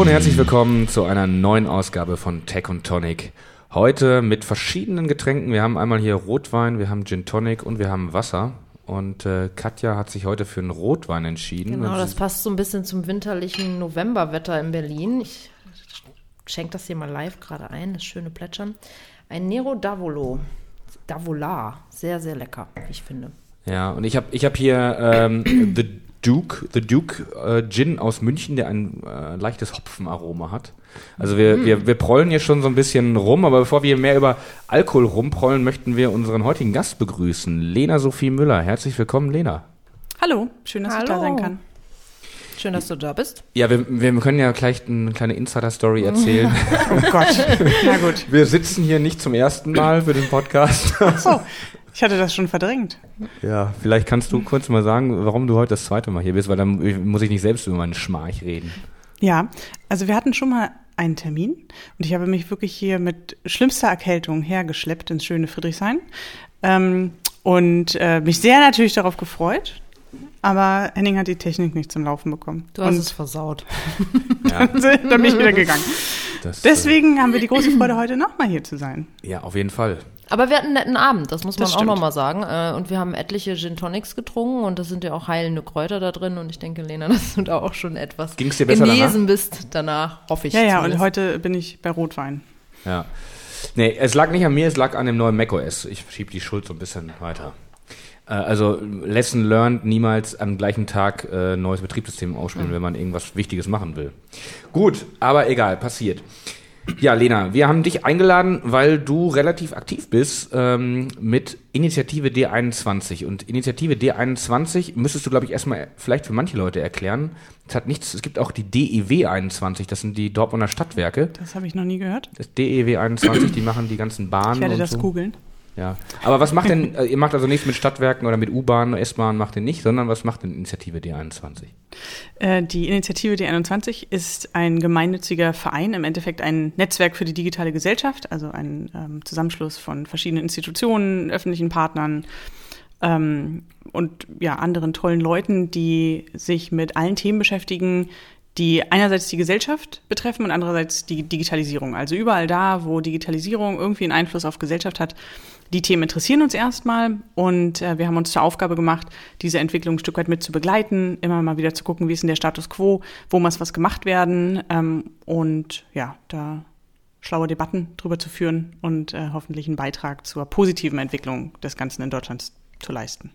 Hallo und herzlich willkommen zu einer neuen Ausgabe von Tech und Tonic. Heute mit verschiedenen Getränken. Wir haben einmal hier Rotwein, wir haben Gin Tonic und wir haben Wasser. Und äh, Katja hat sich heute für einen Rotwein entschieden. Genau, das passt so ein bisschen zum winterlichen Novemberwetter in Berlin. Ich schenke das hier mal live gerade ein, das schöne Plätschern. Ein Nero Davolo. Davolar. Sehr, sehr lecker, ich finde. Ja, und ich habe ich hab hier ähm, The Duke, The Duke äh, Gin aus München, der ein äh, leichtes Hopfenaroma hat. Also wir, Mm. wir, wir prollen hier schon so ein bisschen rum, aber bevor wir mehr über Alkohol rumprollen, möchten wir unseren heutigen Gast begrüßen, Lena Sophie Müller. Herzlich willkommen, Lena. Hallo, schön, dass ich da Hallo. sein kann. Schön, dass du da bist. Ja, wir, wir können ja gleich eine kleine Insider-Story erzählen. Oh Gott, na gut. wir sitzen hier nicht zum ersten Mal für den Podcast. So, ich hatte das schon verdrängt. Ja, vielleicht kannst du kurz mal sagen, warum du heute das zweite Mal hier bist, weil dann muss ich nicht selbst über meinen Schmarch reden. Ja, also wir hatten schon mal einen Termin und ich habe mich wirklich hier mit schlimmster Erkältung hergeschleppt ins schöne Friedrichshain ähm, und äh, mich sehr natürlich darauf gefreut. Aber Henning hat die Technik nicht zum Laufen bekommen. Du hast und es versaut. Ja, dann bin ich wieder gegangen. das, Deswegen haben wir die große Freude, heute nochmal hier zu sein. Äh, ja, auf jeden Fall. Aber wir hatten einen netten Abend, das muss man Das auch nochmal sagen. Äh, Und wir haben etliche Gin Tonics getrunken und das sind ja auch heilende Kräuter da drin. Und ich denke, Lena, dass du da auch schon etwas Ging's dir besser genesen bist danach, hoffe ich. Ja, ja, und zumindest. heute bin ich bei Rotwein. Ja. Nee, es lag nicht an mir, es lag an dem neuen macOS. Ich schieb die Schuld so ein bisschen weiter. Äh, Also, Lesson learned, niemals am gleichen Tag äh, neues Betriebssystem ausspielen, wenn man irgendwas Wichtiges machen will. Gut, aber egal, passiert. Ja, Lena, wir haben dich eingeladen, weil du relativ aktiv bist ähm, mit Initiative D21. Und Initiative D21 müsstest du, glaube ich, erstmal vielleicht für manche Leute erklären. Es hat nichts, es gibt auch die DEW 21, das sind die Dortmunder Stadtwerke. Das habe ich noch nie gehört. Das DEW 21, die machen die ganzen Bahnen. Ich werde das so. googeln. Ja. Aber was macht denn, äh, ihr macht also nichts mit Stadtwerken oder mit U-Bahn, S-Bahn macht ihr nicht, sondern was macht denn Initiative D21? Äh, Die Initiative D21 ist ein gemeinnütziger Verein, im Endeffekt ein Netzwerk für die digitale Gesellschaft, also ein ähm, Zusammenschluss von verschiedenen Institutionen, öffentlichen Partnern ähm, und ja, anderen tollen Leuten, die sich mit allen Themen beschäftigen, die einerseits die Gesellschaft betreffen und andererseits die Digitalisierung. Also überall da, wo Digitalisierung irgendwie einen Einfluss auf Gesellschaft hat, die Themen interessieren uns erstmal und äh, wir haben uns zur Aufgabe gemacht, diese Entwicklung ein Stück weit mit zu begleiten, immer mal wieder zu gucken, wie ist denn der Status quo, wo muss was gemacht werden ähm, und ja, da schlaue Debatten drüber zu führen und äh, hoffentlich einen Beitrag zur positiven Entwicklung des Ganzen in Deutschland zu leisten.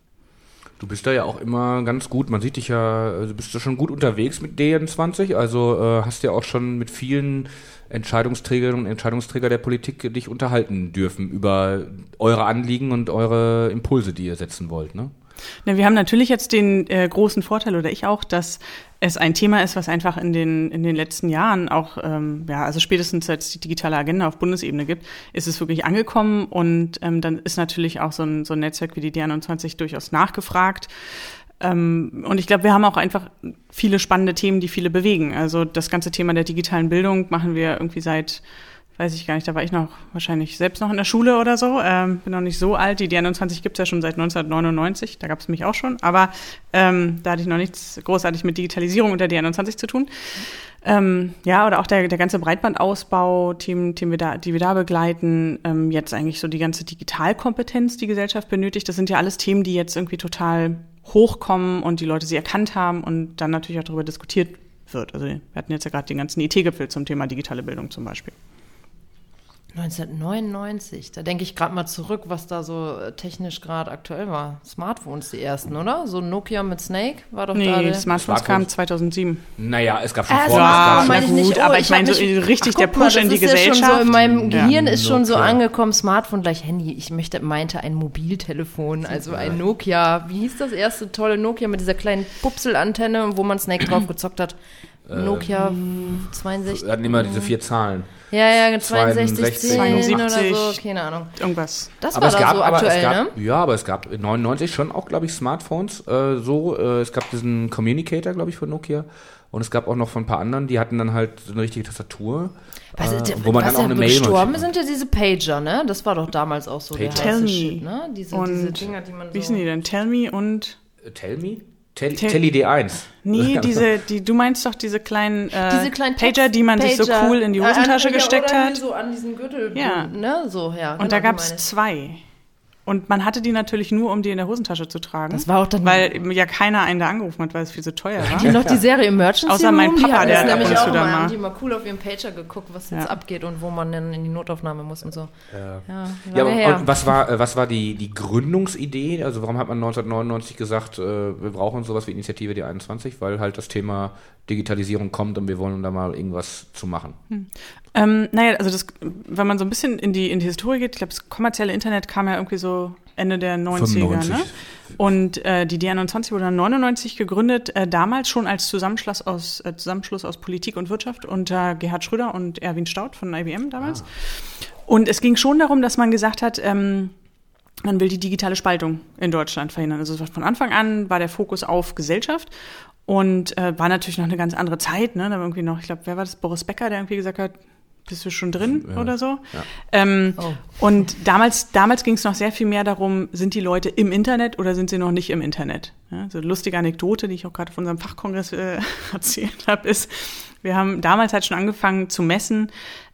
Du bist da ja auch immer ganz gut, man sieht dich ja, also bist du schon gut unterwegs mit D21, also äh, hast ja auch schon mit vielen Entscheidungsträgerinnen und Entscheidungsträger der Politik dich unterhalten dürfen über eure Anliegen und eure Impulse, die ihr setzen wollt, ne? Na, wir haben natürlich jetzt den äh, großen Vorteil, oder ich auch, dass es ein Thema ist, was einfach in den, in den letzten Jahren auch, ähm, ja, also spätestens seit es die digitale Agenda auf Bundesebene gibt, ist es wirklich angekommen und ähm, dann ist natürlich auch so ein, so ein Netzwerk wie die D21 durchaus nachgefragt. Ähm, und ich glaube, wir haben auch einfach viele spannende Themen, die viele bewegen. Also das ganze Thema der digitalen Bildung machen wir irgendwie seit weiß ich gar nicht, da war ich noch wahrscheinlich selbst noch in der Schule oder so. Ähm, bin noch nicht so alt. Die D21 gibt's ja schon seit 1999, da gab's mich auch schon. Aber ähm, da hatte ich noch nichts großartig mit Digitalisierung unter D21 zu tun. Ähm, ja, oder auch der, der ganze Breitbandausbau, Themen, Themen wir da, die wir da begleiten, ähm, jetzt eigentlich so die ganze Digitalkompetenz, die Gesellschaft benötigt. Das sind ja alles Themen, die jetzt irgendwie total hochkommen und die Leute sie erkannt haben und dann natürlich auch darüber diskutiert wird. Also wir hatten jetzt ja gerade den ganzen IT-Gipfel zum Thema digitale Bildung zum Beispiel. 1999, da denke ich gerade mal zurück, was da so äh, technisch gerade aktuell war. Smartphones die ersten, oder? So Nokia mit Snake war doch da. Nee, der- Smartphones kamen 2007. Naja, es gab schon vor. Ja, es gab na schon- meine ich nicht. gut, Oh, aber ich meine so mich- richtig Ach, der guck mal, Push in die ist Ja schon so Gesellschaft. in meinem Ja. Gehirn ist schon so Nokia. angekommen, Smartphone gleich Handy. Ich möchte, meinte ein Mobiltelefon, also ein Nokia. Wie hieß das erste tolle Nokia mit dieser kleinen Pupselantenne, wo man Snake drauf gezockt hat? Nokia 62. Wir hatten immer diese vier Zahlen. Ja, ja, 62, 62, 10 oder so, 72. keine Ahnung. Irgendwas. Das aber war es gab, so aber aktuell, es gab, ne? ja, aber es gab in 99 schon auch, glaube ich, Smartphones. Äh, so, äh, es gab diesen Communicator, glaube ich, von Nokia. Und es gab auch noch von ein paar anderen, die hatten dann halt so eine richtige Tastatur, Was, äh, der- wo man was dann auch eine Mail gestorben sind ja diese Pager, ne? Das war doch damals auch so Pager. der Tell me. Shit, ne? Diese, Und diese Dinger, die man so... Wie hießen die denn? Tell me und Äh, Tell me? Tel Telly D1. Nee, diese, die, du meinst doch diese kleinen, äh, Diese kleinen Pager, die man sich so Pager. cool in die Äh, Hosentasche an- gesteckt oder hat. So an diesen Gürtel, Ja. ne, so, ja. Und genau, da gab es zwei. Und man hatte die natürlich nur, um die in der Hosentasche zu tragen. Das war auch dann- Weil ja keiner einen da angerufen hat, weil es viel zu teuer war. Die noch die Serie Emergency Außer mein die Papa, hatten der hat ab nämlich und auch zu da mal, haben die mal cool auf ihrem Pager geguckt, was jetzt Ja. abgeht und wo man dann in die Notaufnahme muss und so. Ja. Ja, Ja, lange aber, her. und was war, äh, was war die, die Gründungsidee? Also warum hat man 1999 gesagt, äh, wir brauchen sowas wie Initiative D21? Weil halt das Thema Digitalisierung kommt und wir wollen da mal irgendwas zu machen. Ähm, naja, also das, wenn man so ein bisschen in die, in die Historie geht, ich glaube, das kommerzielle Internet kam ja irgendwie so Ende der 90er, 95. ne? Und äh, die D21 wurde dann 99 gegründet, äh, damals schon als Zusammenschluss aus, äh, Zusammenschluss aus Politik und Wirtschaft unter Gerhard Schröder und Erwin Staud von IBM damals. Und es ging schon darum, dass man gesagt hat, ähm, man will die digitale Spaltung in Deutschland verhindern. Also von Anfang an war der Fokus auf Gesellschaft und äh, war natürlich noch eine ganz andere Zeit. Ne? Da war irgendwie noch, ich glaube, wer war das? Boris Becker, der irgendwie gesagt hat, bist du schon drin Ja. oder so? Ja. Ähm, Oh. Und damals, damals ging es noch sehr viel mehr darum, sind die Leute im Internet oder sind sie noch nicht im Internet? Ja, so eine lustige Anekdote, die ich auch gerade auf unserem Fachkongress äh, erzählt habe, ist, wir haben damals halt schon angefangen zu messen,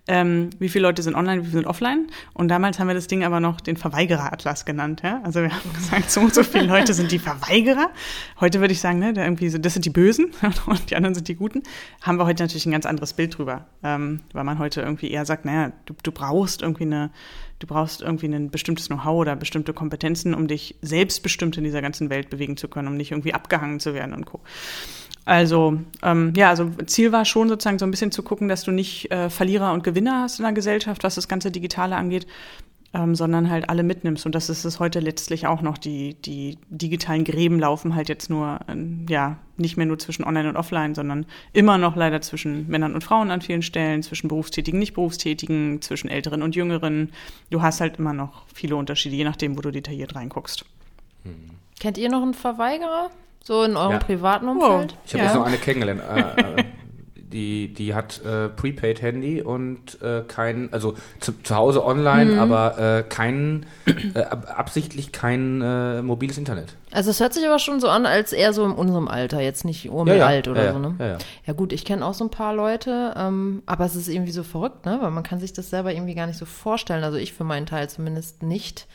ähm, wie viele Leute sind online, wie viele sind offline. Und damals haben wir das Ding aber noch den Verweigerer-Atlas genannt. Ja? Also wir haben gesagt, so und so viele Leute sind die Verweigerer. Heute würde ich sagen, ne, da irgendwie so, das sind die Bösen und die anderen sind die Guten. Haben wir heute natürlich ein ganz anderes Bild drüber, ähm, weil man heute irgendwie eher sagt, naja, du, du brauchst irgendwie eine, du brauchst irgendwie ein bestimmtes Know-how oder bestimmte Kompetenzen, um dich selbstbestimmt in dieser ganzen Welt bewegen zu können, um nicht irgendwie abgehangen zu werden und co. Also, ähm, ja, also Ziel war schon sozusagen so ein bisschen zu gucken, dass du nicht äh, Verlierer und Gewinner hast in der Gesellschaft, was das ganze Digitale angeht, ähm, sondern halt alle mitnimmst. Und das ist es heute letztlich auch noch. Die, die digitalen Gräben laufen halt jetzt nur, ähm, ja, nicht mehr nur zwischen Online und Offline, sondern immer noch leider zwischen Männern und Frauen an vielen Stellen, zwischen Berufstätigen, Nicht-Berufstätigen, zwischen Älteren und Jüngeren. Du hast halt immer noch viele Unterschiede, je nachdem, wo du detailliert reinguckst. Kennt ihr noch einen Verweigerer? So in eurem Ja. privaten. Umfeld? Ich habe Ja. jetzt noch eine kennengelernt. Äh, äh, die, die hat äh, Prepaid-Handy und äh, kein, also zu, zu Hause online, Mhm. aber äh, kein, äh, ab, absichtlich kein äh, mobiles Internet. Also es hört sich aber schon so an, als eher so in unserem Alter, jetzt nicht Ja, uralt ja, oder ja, so, ne? Ja, ja. Ja gut, ich kenne auch so ein paar Leute, ähm, aber es ist irgendwie so verrückt, ne? Weil man kann sich das selber irgendwie gar nicht so vorstellen. Also ich für meinen Teil zumindest nicht.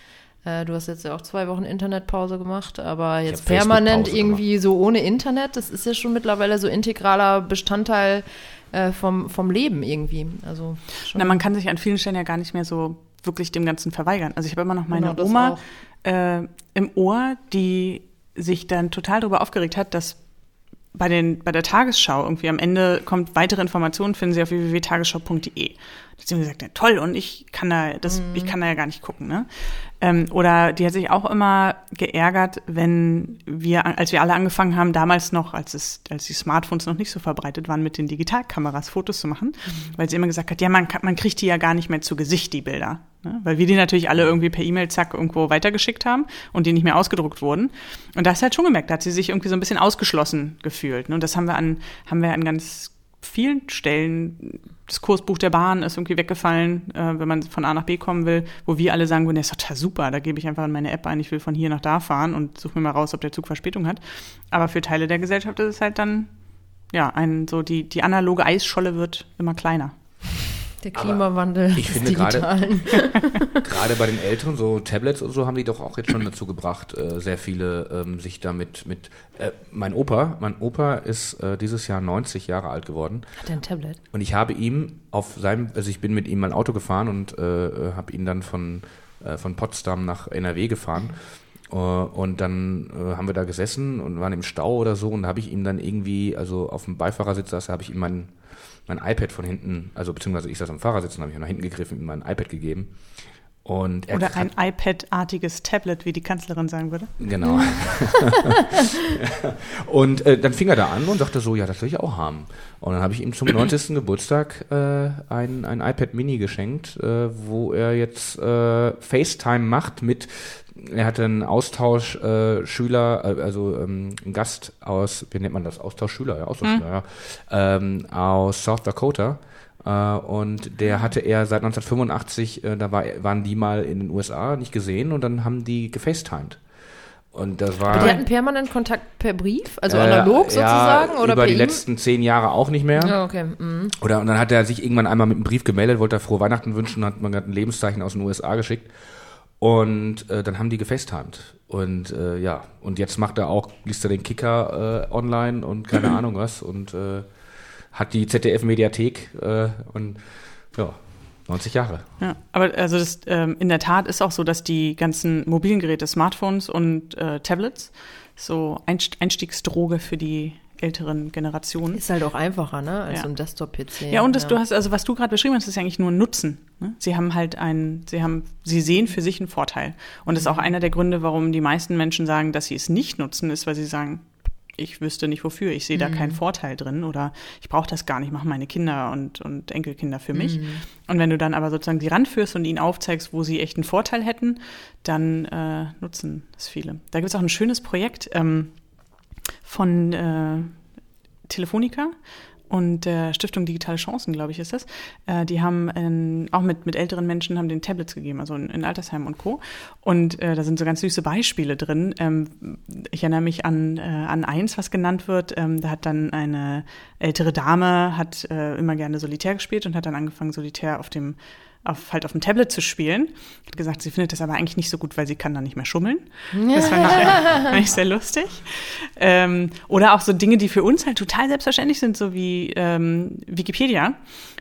Äh, du hast jetzt ja auch zwei Wochen Internetpause gemacht, aber jetzt permanent irgendwie so ohne Internet, das ist ja schon mittlerweile so integraler Bestandteil äh, vom, vom Leben irgendwie. Also. Na, man kann sich an vielen Stellen ja gar nicht mehr so wirklich dem Ganzen verweigern. Also ich habe immer noch meine Genau, Oma äh, im Ohr, die sich dann total darüber aufgeregt hat, dass bei, den, bei der Tagesschau irgendwie am Ende kommt weitere Informationen, finden Sie auf www.tagesschau.de. Da hat sie mir gesagt, ja, toll, und ich kann da, das, ich Mhm. kann da ja gar nicht gucken, ne? Ähm, oder die hat sich auch immer geärgert, wenn wir, als wir alle angefangen haben, damals noch, als es, als die Smartphones noch nicht so verbreitet waren, mit den Digitalkameras Fotos zu machen, weil sie immer gesagt hat, ja, man, kann, man kriegt die ja gar nicht mehr zu Gesicht, die Bilder. Ne? Weil wir die natürlich alle irgendwie per E-Mail zack irgendwo weitergeschickt haben und die nicht mehr ausgedruckt wurden. Und da du halt schon gemerkt, da hat sie sich irgendwie so ein bisschen ausgeschlossen gefühlt. Ne? Und das haben wir an, haben wir an ganz vielen Stellen, das Kursbuch der Bahn ist irgendwie weggefallen, äh, wenn man von A nach B kommen will, wo wir alle sagen würden, das ist total super, da gebe ich einfach in meine App ein, ich will von hier nach da fahren und suche mir mal raus, ob der Zug Verspätung hat. Aber für Teile der Gesellschaft ist es halt dann, ja, ein, so die, die analoge Eisscholle wird immer kleiner. Der Klimawandel ich des finde gerade-. Gerade bei den Älteren, so Tablets und so, haben die doch auch jetzt schon dazu gebracht, äh, sehr viele ähm, sich damit mit. Äh, mein Opa, mein Opa ist äh, dieses Jahr 90 Jahre alt geworden Hat er ein Tablet? und ich habe ihm auf seinem, also ich bin mit ihm mal Auto gefahren und äh, habe ihn dann von äh, von Potsdam nach NRW gefahren. Äh, Und dann haben wir da gesessen und waren im Stau oder so und da habe ich ihm dann irgendwie, also auf dem Beifahrersitz saß, habe ich ihm mein, mein iPad von hinten, also beziehungsweise ich saß am Fahrersitz und habe ich nach hinten gegriffen, ihm mein iPad gegeben. Und er Oder ein iPad-artiges Tablet, wie die Kanzlerin sagen würde. Genau. und äh, dann fing er da an und sagte so, ja, das will ich auch haben. Und dann habe ich ihm zum 90. Geburtstag äh, ein, ein iPad Mini geschenkt, äh, wo er jetzt äh, FaceTime macht mit, er hatte einen Austauschschüler, äh, äh, also ähm, einen Gast aus, wie nennt man das, Austauschschüler, ja, Austauschschüler, ja, ähm, aus South Dakota. Äh, und der hatte er seit 1985, äh, da war, waren die mal in den USA nicht gesehen und dann haben die gefacetimed. Und das war. Aber die hatten permanent Kontakt per Brief, also analog äh, sozusagen? Ja, oder über die E-Mail? letzten zehn Jahre auch nicht mehr. Ja, okay. Mhm. Oder und dann hat er sich irgendwann einmal mit einem Brief gemeldet, wollte er frohe Weihnachten wünschen, hat man gerade ein Lebenszeichen aus den USA geschickt. Und äh, dann haben die gefacetimed. Und äh, ja, und jetzt macht er auch, liest er den Kicker äh, online und keine Ahnung was und äh, hat die ZDF-Mediathek äh, und ja, 90 Jahre. Ja, aber also das ähm, in der Tat ist auch so, dass die ganzen mobilen Geräte, Smartphones und äh, Tablets so Einst Einstiegsdroge für die älteren Generationen. Ist halt auch einfacher, ne, als Ja. so ein Desktop-PC. Ja, und das, du hast, also was du gerade beschrieben hast, ist ja eigentlich nur ein Nutzen. Ne? Sie haben halt einen, sie haben, sie sehen für sich einen Vorteil. Und das ist auch einer der Gründe, warum die meisten Menschen sagen, dass sie es nicht nutzen, ist, weil sie sagen, ich wüsste nicht wofür, ich sehe da keinen Vorteil drin oder ich brauche das gar nicht, machen meine Kinder und, und Enkelkinder für mich. Und wenn du dann aber sozusagen sie ranführst und ihnen aufzeigst, wo sie echt einen Vorteil hätten, dann äh, nutzen es viele. Da gibt es auch ein schönes Projekt ähm, von äh, Telefonica und der Stiftung Digitale Chancen, glaube ich, ist das. Äh, die haben ähm, auch mit, mit älteren Menschen haben den Tablets gegeben, also in, in Altersheimen und Co. Und äh, da sind so ganz süße Beispiele drin. Ähm, ich erinnere mich an, äh, an eins, was genannt wird. Ähm, da hat dann eine ältere Dame hat äh, immer gerne Solitär gespielt und hat dann angefangen, Solitär auf dem auf, halt auf dem Tablet zu spielen. Hat gesagt, sie findet das aber eigentlich nicht so gut, weil sie kann dann nicht mehr schummeln. Das fand ich, fand ich sehr lustig. Ähm, oder auch so Dinge, die für uns halt total selbstverständlich sind, so wie ähm, Wikipedia.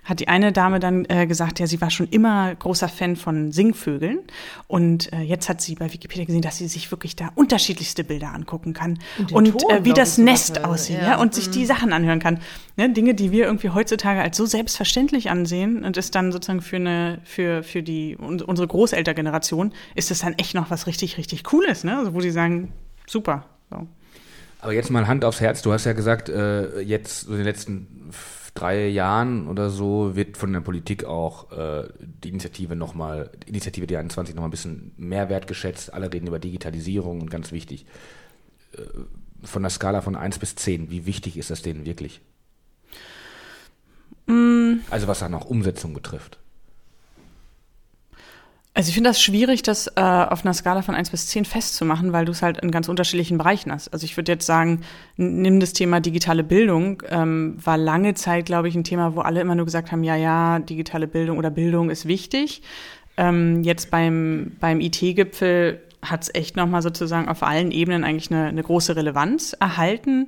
Hat die eine Dame dann äh, gesagt, ja, sie war schon immer großer Fan von Singvögeln. Und äh, jetzt hat sie bei Wikipedia gesehen, dass sie sich wirklich da unterschiedlichste Bilder angucken kann. Und Und, Ton, äh, wie das Nest teilweise, aussieht, ja. ja. und sich die Sachen anhören kann. Ne? Dinge, die wir irgendwie heutzutage als so selbstverständlich ansehen und ist dann sozusagen für eine, für, für die, un- unsere Großeltergeneration, ist es dann echt noch was richtig, richtig Cooles, ne? Also, wo sie sagen, super. So. Aber jetzt mal Hand aufs Herz. Du hast ja gesagt, äh, jetzt so in den letzten drei Jahren oder so wird von der Politik auch äh, die Initiative nochmal, die Initiative die 21 nochmal ein bisschen mehr wertgeschätzt. Alle reden über Digitalisierung und ganz wichtig. Äh, von der Skala von 1 bis 10, wie wichtig ist das denen wirklich? Also was dann auch Umsetzung betrifft. Also ich finde das schwierig, das äh, auf einer Skala von 1 bis 10 festzumachen, weil du es halt in ganz unterschiedlichen Bereichen hast. Also ich würde jetzt sagen, nimm das Thema digitale Bildung, ähm, war lange Zeit, glaube ich, ein Thema, wo alle immer nur gesagt haben, ja, ja, digitale Bildung oder Bildung ist wichtig. Ähm, jetzt beim, beim IT-Gipfel hat es echt nochmal sozusagen auf allen Ebenen eigentlich eine, eine große Relevanz erhalten.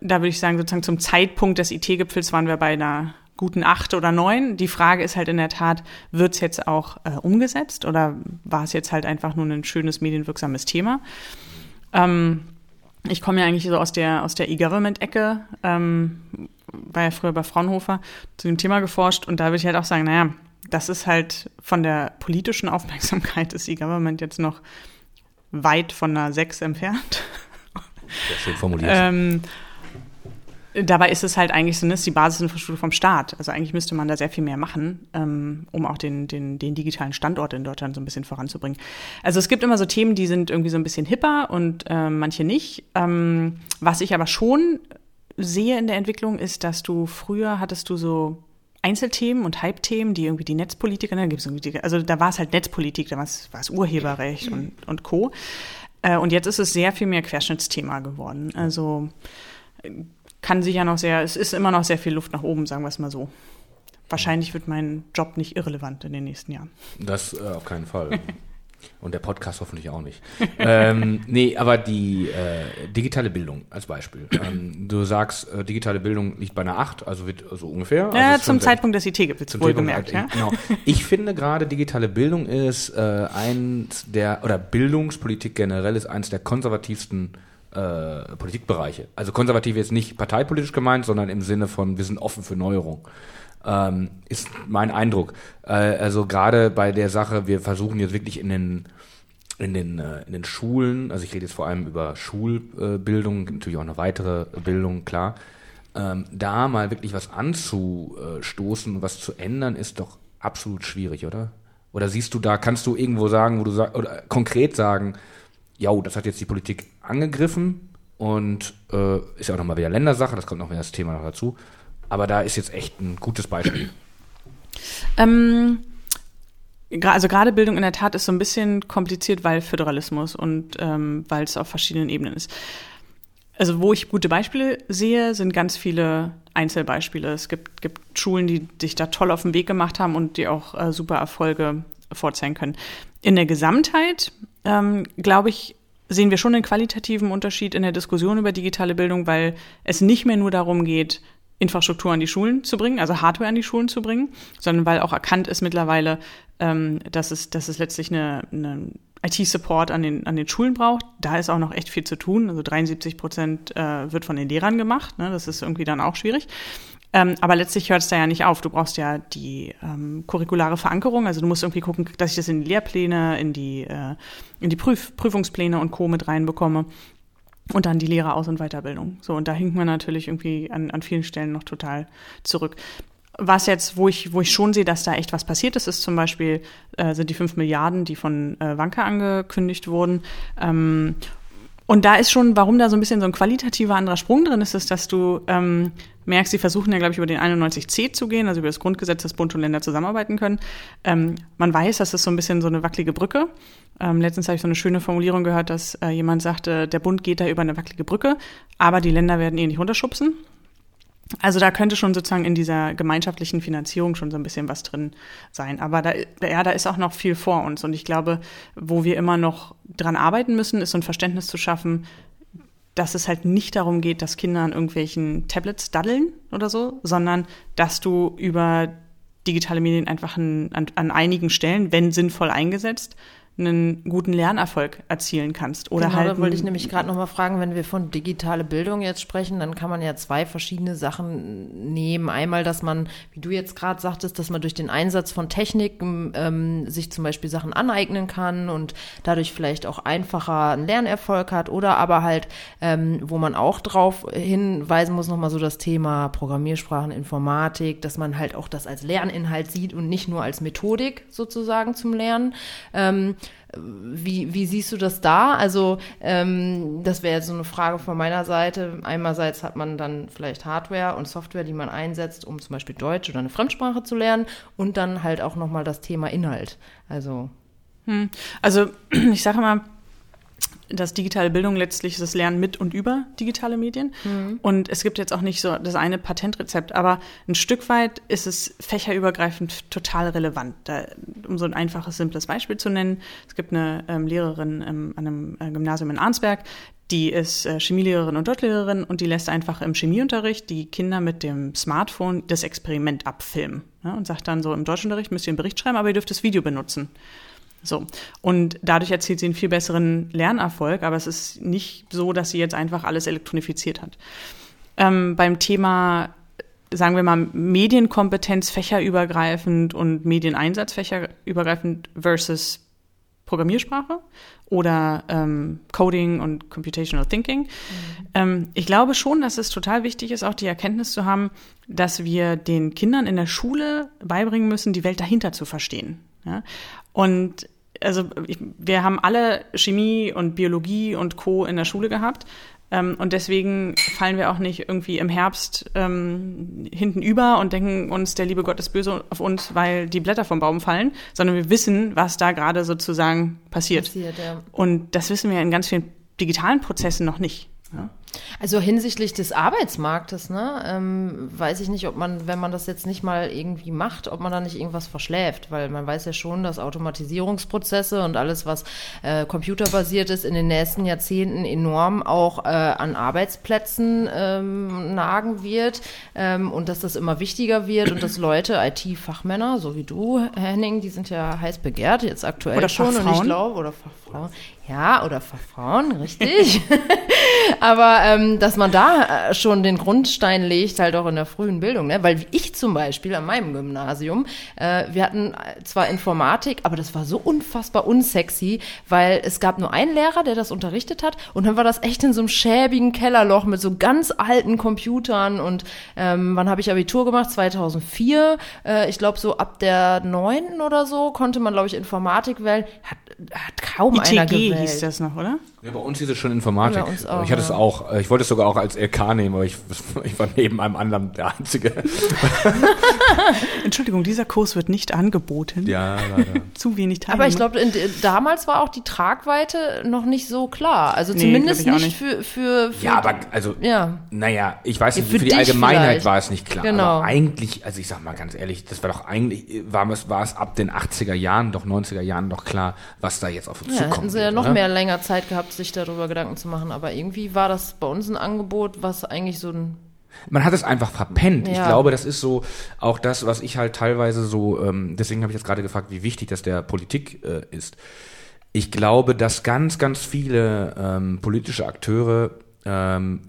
Da würde ich sagen, sozusagen zum Zeitpunkt des IT-Gipfels waren wir bei einer guten acht oder neun. Die Frage ist halt in der Tat, wird es jetzt auch äh, umgesetzt oder war es jetzt halt einfach nur ein schönes medienwirksames Thema? Ähm, ich komme ja eigentlich so aus der, aus der E-Government-Ecke, ähm, war ja früher bei Fraunhofer, zu dem Thema geforscht und da würde ich halt auch sagen, naja, das ist halt von der politischen Aufmerksamkeit ist E-Government jetzt noch weit von einer 6 entfernt. Sehr schön formuliert. Ähm, dabei ist es halt eigentlich so, ne, ist die Basisinfrastruktur vom Staat. Also eigentlich müsste man da sehr viel mehr machen, ähm, um auch den, den, den digitalen Standort in Deutschland so ein bisschen voranzubringen. Also es gibt immer so Themen, die sind irgendwie so ein bisschen hipper und ähm, manche nicht. Ähm, was ich aber schon sehe in der Entwicklung ist, dass du früher hattest du so Einzelthemen und Hype-Themen, die irgendwie die Netzpolitiker, ne, gibt's irgendwie die, also da war es halt Netzpolitik, da war es Urheberrecht und, und Co. Äh, und jetzt ist es sehr viel mehr Querschnittsthema geworden. Also äh, kann sich ja noch sehr, es ist immer noch sehr viel Luft nach oben, sagen wir es mal so. Wahrscheinlich wird mein Job nicht irrelevant in den nächsten Jahren. Das äh, auf keinen Fall. Und der Podcast hoffentlich auch nicht. ähm, nee, aber die äh, digitale Bildung als Beispiel. Ähm, du sagst, äh, digitale Bildung liegt bei einer 8, also wird so ungefähr. Also ja, ist zum Zeitpunkt des IT-Gipfels wohlgemerkt, ja. Genau. Ich finde gerade digitale Bildung ist äh, eins der, oder Bildungspolitik generell ist eins der konservativsten äh, Politikbereiche. Also konservativ jetzt nicht parteipolitisch gemeint, sondern im Sinne von, wir sind offen für Neuerung. Ähm, ist mein Eindruck. Äh, also gerade bei der Sache, wir versuchen jetzt wirklich in den in den, äh, in den Schulen, also ich rede jetzt vor allem über Schulbildung, natürlich auch eine weitere Bildung, klar, ähm, da mal wirklich was anzustoßen und was zu ändern, ist doch absolut schwierig, oder? Oder siehst du da, kannst du irgendwo sagen, wo du sagst, oder konkret sagen, ja, das hat jetzt die Politik angegriffen und äh, ist ja auch nochmal wieder Ländersache, das kommt noch wieder das Thema noch dazu. Aber da ist jetzt echt ein gutes Beispiel. Ähm, also gerade Bildung in der Tat ist so ein bisschen kompliziert, weil Föderalismus und ähm, weil es auf verschiedenen Ebenen ist. Also wo ich gute Beispiele sehe, sind ganz viele Einzelbeispiele. Es gibt, gibt Schulen, die sich da toll auf den Weg gemacht haben und die auch äh, super Erfolge vorzeigen können. In der Gesamtheit, ähm, glaube ich, sehen wir schon einen qualitativen Unterschied in der Diskussion über digitale Bildung, weil es nicht mehr nur darum geht, Infrastruktur an die Schulen zu bringen, also Hardware an die Schulen zu bringen, sondern weil auch erkannt ist mittlerweile, ähm, dass, es, dass es letztlich eine, eine IT-Support an den, an den Schulen braucht. Da ist auch noch echt viel zu tun. Also 73 Prozent äh, wird von den Lehrern gemacht. Ne? Das ist irgendwie dann auch schwierig. Ähm, aber letztlich hört es da ja nicht auf. Du brauchst ja die ähm, curriculare Verankerung. Also du musst irgendwie gucken, dass ich das in die Lehrpläne, in die, äh, in die Prüf Prüfungspläne und Co. mit reinbekomme. Und dann die Lehreraus- und Weiterbildung. So, und da hinkt man natürlich irgendwie an, an vielen Stellen noch total zurück. Was jetzt, wo ich, wo ich schon sehe, dass da echt was passiert ist, ist zum Beispiel, äh, sind die fünf Milliarden, die von äh, Wanka angekündigt wurden. Ähm, und da ist schon, warum da so ein bisschen so ein qualitativer anderer Sprung drin ist, ist, dass du ähm, merkst, sie versuchen ja, glaube ich, über den 91c zu gehen, also über das Grundgesetz, dass Bund und Länder zusammenarbeiten können. Ähm, man weiß, das ist so ein bisschen so eine wackelige Brücke. Ähm, letztens habe ich so eine schöne Formulierung gehört, dass äh, jemand sagte, der Bund geht da über eine wackelige Brücke, aber die Länder werden eh nicht runterschubsen. Also da könnte schon sozusagen in dieser gemeinschaftlichen Finanzierung schon so ein bisschen was drin sein. Aber da, ja, da ist auch noch viel vor uns. Und ich glaube, wo wir immer noch dran arbeiten müssen, ist so ein Verständnis zu schaffen, dass es halt nicht darum geht, dass Kinder an irgendwelchen Tablets daddeln oder so, sondern dass du über digitale Medien einfach an, an, an einigen Stellen, wenn sinnvoll eingesetzt, einen guten Lernerfolg erzielen kannst. Oder genau, halt. Da wollte ich nämlich gerade nochmal fragen, wenn wir von digitale Bildung jetzt sprechen, dann kann man ja zwei verschiedene Sachen nehmen. Einmal, dass man, wie du jetzt gerade sagtest, dass man durch den Einsatz von Technik ähm, sich zum Beispiel Sachen aneignen kann und dadurch vielleicht auch einfacher einen Lernerfolg hat. Oder aber halt, ähm, wo man auch drauf hinweisen muss, nochmal so das Thema Programmiersprachen, Informatik, dass man halt auch das als Lerninhalt sieht und nicht nur als Methodik sozusagen zum Lernen. Ähm, wie, wie siehst du das da? Also ähm, das wäre jetzt so eine Frage von meiner Seite. Einerseits hat man dann vielleicht Hardware und Software, die man einsetzt, um zum Beispiel Deutsch oder eine Fremdsprache zu lernen und dann halt auch nochmal das Thema Inhalt. Also hm. Also ich sage mal, dass digitale Bildung letztlich das Lernen mit und über digitale Medien. Mhm. Und es gibt jetzt auch nicht so das eine Patentrezept, aber ein Stück weit ist es fächerübergreifend total relevant. Da, um so ein einfaches, simples Beispiel zu nennen, es gibt eine ähm, Lehrerin ähm, an einem äh, Gymnasium in Arnsberg, die ist äh, Chemielehrerin und Deutschlehrerin und die lässt einfach im Chemieunterricht die Kinder mit dem Smartphone das Experiment abfilmen. Ja, und sagt dann so, im Deutschunterricht müsst ihr einen Bericht schreiben, aber ihr dürft das Video benutzen. So. Und dadurch erzielt sie einen viel besseren Lernerfolg, aber es ist nicht so, dass sie jetzt einfach alles elektronifiziert hat. Ähm, beim Thema, sagen wir mal, Medienkompetenz fächerübergreifend und Medieneinsatz fächerübergreifend versus Programmiersprache oder ähm, Coding und Computational Thinking. Mhm. Ähm, ich glaube schon, dass es total wichtig ist, auch die Erkenntnis zu haben, dass wir den Kindern in der Schule beibringen müssen, die Welt dahinter zu verstehen. Ja? Und also ich, wir haben alle Chemie und Biologie und Co. in der Schule gehabt. Ähm, und deswegen fallen wir auch nicht irgendwie im Herbst ähm, hinten über und denken uns, der liebe Gott ist böse auf uns, weil die Blätter vom Baum fallen, sondern wir wissen, was da gerade sozusagen passiert. passiert ja. Und das wissen wir in ganz vielen digitalen Prozessen noch nicht. Ja. Also hinsichtlich des Arbeitsmarktes, ne, ähm, weiß ich nicht, ob man, wenn man das jetzt nicht mal irgendwie macht, ob man da nicht irgendwas verschläft, weil man weiß ja schon, dass Automatisierungsprozesse und alles, was äh, computerbasiert ist, in den nächsten Jahrzehnten enorm auch äh, an Arbeitsplätzen ähm, nagen wird ähm, und dass das immer wichtiger wird und dass Leute, IT-Fachmänner, so wie du, Henning, die sind ja heiß begehrt, jetzt aktuell oder schon Fachfrauen. und ich glaube, oder Fachfrauen, ja, oder Fachfrauen, richtig. Aber ähm, dass man da äh, schon den Grundstein legt, halt auch in der frühen Bildung, ne? Weil ich zum Beispiel an meinem Gymnasium, äh, wir hatten zwar Informatik, aber das war so unfassbar unsexy, weil es gab nur einen Lehrer, der das unterrichtet hat und dann war das echt in so einem schäbigen Kellerloch mit so ganz alten Computern und ähm, wann habe ich Abitur gemacht? 2004. Äh, ich glaube so ab der neunten oder so konnte man, glaube ich, Informatik wählen. Hat, hat kaum ITG einer gewählt. hieß das noch, oder? Ja, bei uns ist es schon Informatik. Bei uns auch, ich hatte es ja. auch, äh, ich wollte es sogar auch als LK nehmen, aber ich, ich war neben einem anderen der Einzige. Entschuldigung, dieser Kurs wird nicht angeboten. Ja, leider. Zu wenig Teilnehmer. Aber ich glaube, damals war auch die Tragweite noch nicht so klar. Also Nee, zumindest auch nicht, Für, für, für. Ja, aber also, Ja. naja, ich weiß Ja, nicht, für für, die Allgemeinheit vielleicht. war es nicht klar. Genau. Aber eigentlich, also ich sag mal ganz ehrlich, das war doch eigentlich, war es, war es ab den 80er Jahren, doch 90er Jahren doch klar, was da jetzt auf uns Ja, zukommt. hätten sie ja noch mehr länger Zeit gehabt, sich darüber Gedanken zu machen. Aber irgendwie war das bei uns ein Angebot, was eigentlich so ein. Man hat es einfach verpennt. Ich Ja. glaube, das ist so auch das, was ich halt teilweise so, ähm, deswegen habe ich jetzt gerade gefragt, wie wichtig das der Politik äh, ist. Ich glaube, dass ganz, ganz viele ähm, politische Akteure ähm,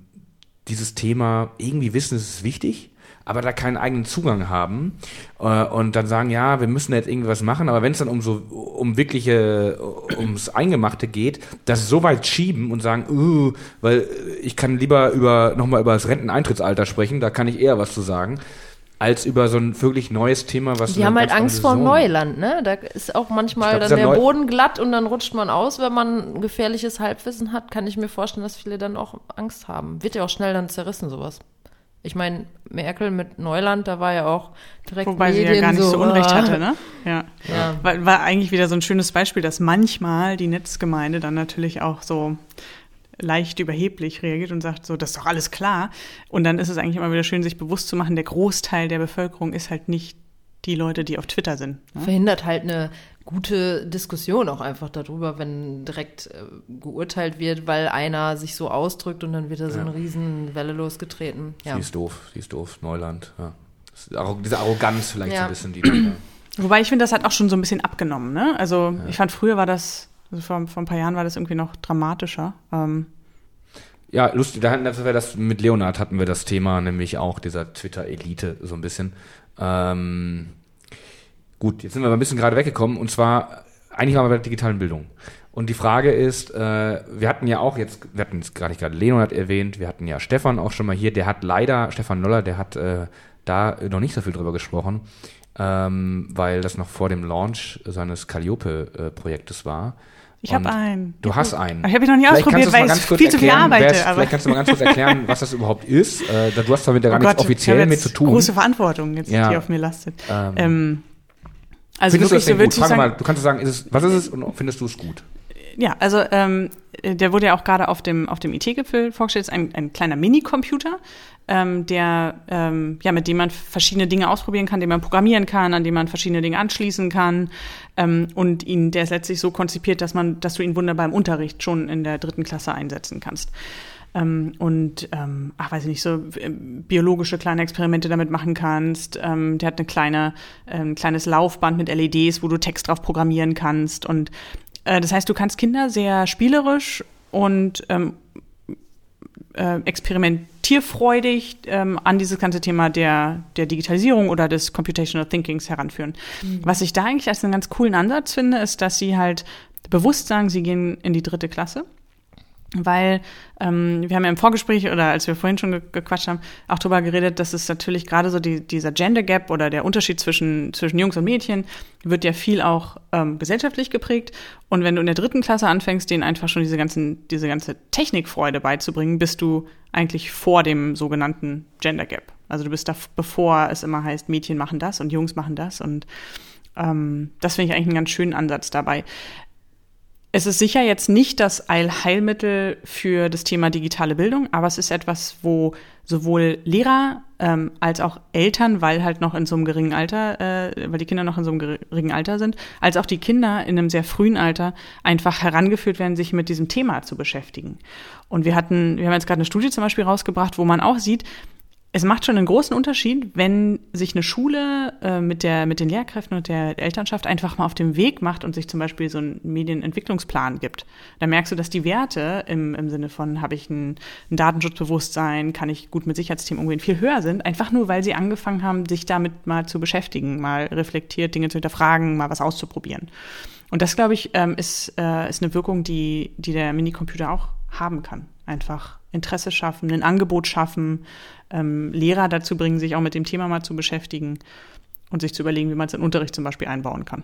dieses Thema irgendwie wissen, es ist wichtig, aber da keinen eigenen Zugang haben äh, und dann sagen, ja, wir müssen jetzt irgendwas machen, aber wenn es dann um so um wirkliche ums Eingemachte geht, das so weit schieben und sagen, uh, weil ich kann lieber über nochmal über das Renteneintrittsalter sprechen, da kann ich eher was zu sagen, als über so ein wirklich neues Thema, was Die haben halt Angst vor Neuland, ne? Da ist auch manchmal glaub, dann der Neu- Boden glatt und dann rutscht man aus, wenn man gefährliches Halbwissen hat, kann ich mir vorstellen, dass viele dann auch Angst haben. Wird ja auch schnell dann zerrissen, sowas. Ich meine, Merkel mit Neuland, da war ja auch direkt Wobei sie Medien ja gar nicht so, Unrecht ah. hatte, ne? Ja. Ja. War, war eigentlich wieder so ein schönes Beispiel, dass manchmal die Netzgemeinde dann natürlich auch so leicht überheblich reagiert und sagt so, das ist doch alles klar. Und dann ist es eigentlich immer wieder schön, sich bewusst zu machen, der Großteil der Bevölkerung ist halt nicht die Leute, die auf Twitter sind. Ne? verhindert halt eine gute Diskussion auch einfach darüber, wenn direkt äh, geurteilt wird, weil einer sich so ausdrückt und dann wird da so eine riesen Welle losgetreten. Ja. Sie ist doof, sie ist doof, Neuland, ja. Diese Arroganz vielleicht so Ja. ein bisschen, die dann, Wobei ich finde, das hat auch schon so ein bisschen abgenommen. Ne? Also ich fand, früher war das, also vor, vor ein paar Jahren war das irgendwie noch dramatischer. Ähm, Ja, lustig, da hatten wir das mit Leonard hatten wir das Thema, nämlich auch dieser Twitter-Elite so ein bisschen. Ähm, gut, jetzt sind wir aber ein bisschen gerade weggekommen und zwar, eigentlich waren wir bei der digitalen Bildung. Und die Frage ist, äh, wir hatten ja auch jetzt, wir hatten jetzt gerade gerade Leonard erwähnt, wir hatten ja Stefan auch schon mal hier, der hat leider, Stefan Noller, der hat äh, da noch nicht so viel drüber gesprochen, ähm, weil das noch vor dem Launch seines Calliope-Projektes war. ich habe einen. Du hast einen. Ich habe ihn noch nie Vielleicht ausprobiert, es weil ich viel zu viel arbeite. Vielleicht kannst du mal ganz kurz erklären, was das überhaupt ist. Äh, du hast damit ja gar Oh nichts offiziell mit zu tun. Große Verantwortung jetzt, Ja. die auf mir lastet. Ähm, Ähm, also findest du wirklich das so denn würde gut? Frage sagen, mal, du kannst sagen, ist es, was ist es und findest du es gut? ja, also ähm, der wurde ja auch gerade auf dem auf dem IT-Gipfel vorgestellt. Ist ein, ein kleiner Minicomputer, ähm, der ähm, ja mit dem man verschiedene Dinge ausprobieren kann, den man programmieren kann, an dem man verschiedene Dinge anschließen kann ähm, und ihn der ist letztlich so konzipiert, dass man, dass du ihn wunderbar im Unterricht schon in der dritten Klasse einsetzen kannst. Ähm, und ähm, ach weiß ich nicht so ähm, biologische kleine Experimente damit machen kannst. Ähm, der hat eine kleine ähm, kleines Laufband mit LEDs, wo du Text drauf programmieren kannst und äh, das heißt, du kannst Kinder sehr spielerisch und ähm, äh, experimentierfreudig ähm, an dieses ganze Thema der, der Digitalisierung oder des Computational Thinkings heranführen. Was ich da eigentlich als einen ganz coolen Ansatz finde, ist, dass sie halt bewusst sagen, sie gehen in die dritte Klasse. Weil ähm, wir haben ja im Vorgespräch oder als wir vorhin schon ge gequatscht haben, auch darüber geredet, dass es natürlich gerade so die, dieser Gender Gap oder der Unterschied zwischen, zwischen Jungs und Mädchen wird ja viel auch ähm, gesellschaftlich geprägt. Und wenn du in der dritten Klasse anfängst, denen einfach schon diese, ganzen, diese ganze Technikfreude beizubringen, bist du eigentlich vor dem sogenannten Gender Gap. Also du bist da, bevor es immer heißt, Mädchen machen das und Jungs machen das. Und ähm, das finde ich eigentlich einen ganz schönen Ansatz dabei. Es ist sicher jetzt nicht das Allheilmittel für das Thema digitale Bildung, aber es ist etwas, wo sowohl Lehrer ähm, als auch Eltern, weil halt noch in so einem geringen Alter, äh, weil die Kinder noch in so einem geringen Alter sind, als auch die Kinder in einem sehr frühen Alter einfach herangeführt werden, sich mit diesem Thema zu beschäftigen. Und wir hatten, wir haben jetzt gerade eine Studie zum Beispiel rausgebracht, wo man auch sieht, es macht schon einen großen Unterschied, wenn sich eine Schule äh, mit, der, mit den Lehrkräften und der Elternschaft einfach mal auf den Weg macht und sich zum Beispiel so einen Medienentwicklungsplan gibt. Da merkst du, dass die Werte im, im Sinne von, habe ich ein, ein Datenschutzbewusstsein, kann ich gut mit Sicherheitsthemen umgehen, viel höher sind, einfach nur, weil sie angefangen haben, sich damit mal zu beschäftigen, mal reflektiert, Dinge zu hinterfragen, mal was auszuprobieren. Und das, glaube ich, ähm, ist, äh, ist eine Wirkung, die, die der Minicomputer auch haben kann. Einfach Interesse schaffen, ein Angebot schaffen, ähm, Lehrer dazu bringen, sich auch mit dem Thema mal zu beschäftigen und sich zu überlegen, wie man es in Unterricht zum Beispiel einbauen kann.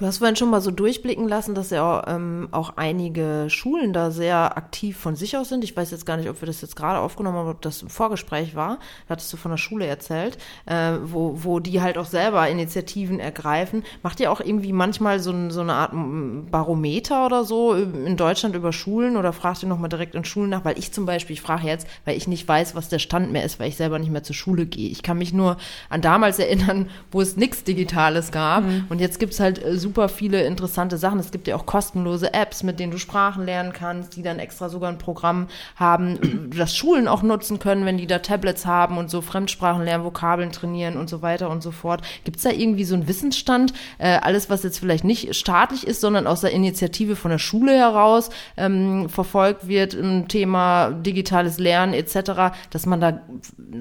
Du hast vorhin schon mal so durchblicken lassen, dass ja ähm, auch einige Schulen da sehr aktiv von sich aus sind. Ich weiß jetzt gar nicht, ob wir das jetzt gerade aufgenommen haben, ob das im Vorgespräch war. Da hattest du von der Schule erzählt, äh, wo, wo die halt auch selber Initiativen ergreifen. Macht ihr auch irgendwie manchmal so, so eine Art Barometer oder so in Deutschland über Schulen oder fragt ihr nochmal direkt in Schulen nach? Weil ich zum Beispiel, ich frage jetzt, weil ich nicht weiß, was der Stand mehr ist, weil ich selber nicht mehr zur Schule gehe. Ich kann mich nur an damals erinnern, wo es nichts Digitales gab. Mhm. Und jetzt gibt's halt äh, super viele interessante Sachen. Es gibt ja auch kostenlose Apps, mit denen du Sprachen lernen kannst, die dann extra sogar ein Programm haben, das Schulen auch nutzen können, wenn die da Tablets haben und so Fremdsprachen lernen, Vokabeln trainieren und so weiter und so fort. Gibt es da irgendwie so einen Wissensstand? Äh, alles, was jetzt vielleicht nicht staatlich ist, sondern aus der Initiative von der Schule heraus ähm, verfolgt wird im Thema digitales Lernen etc., dass man da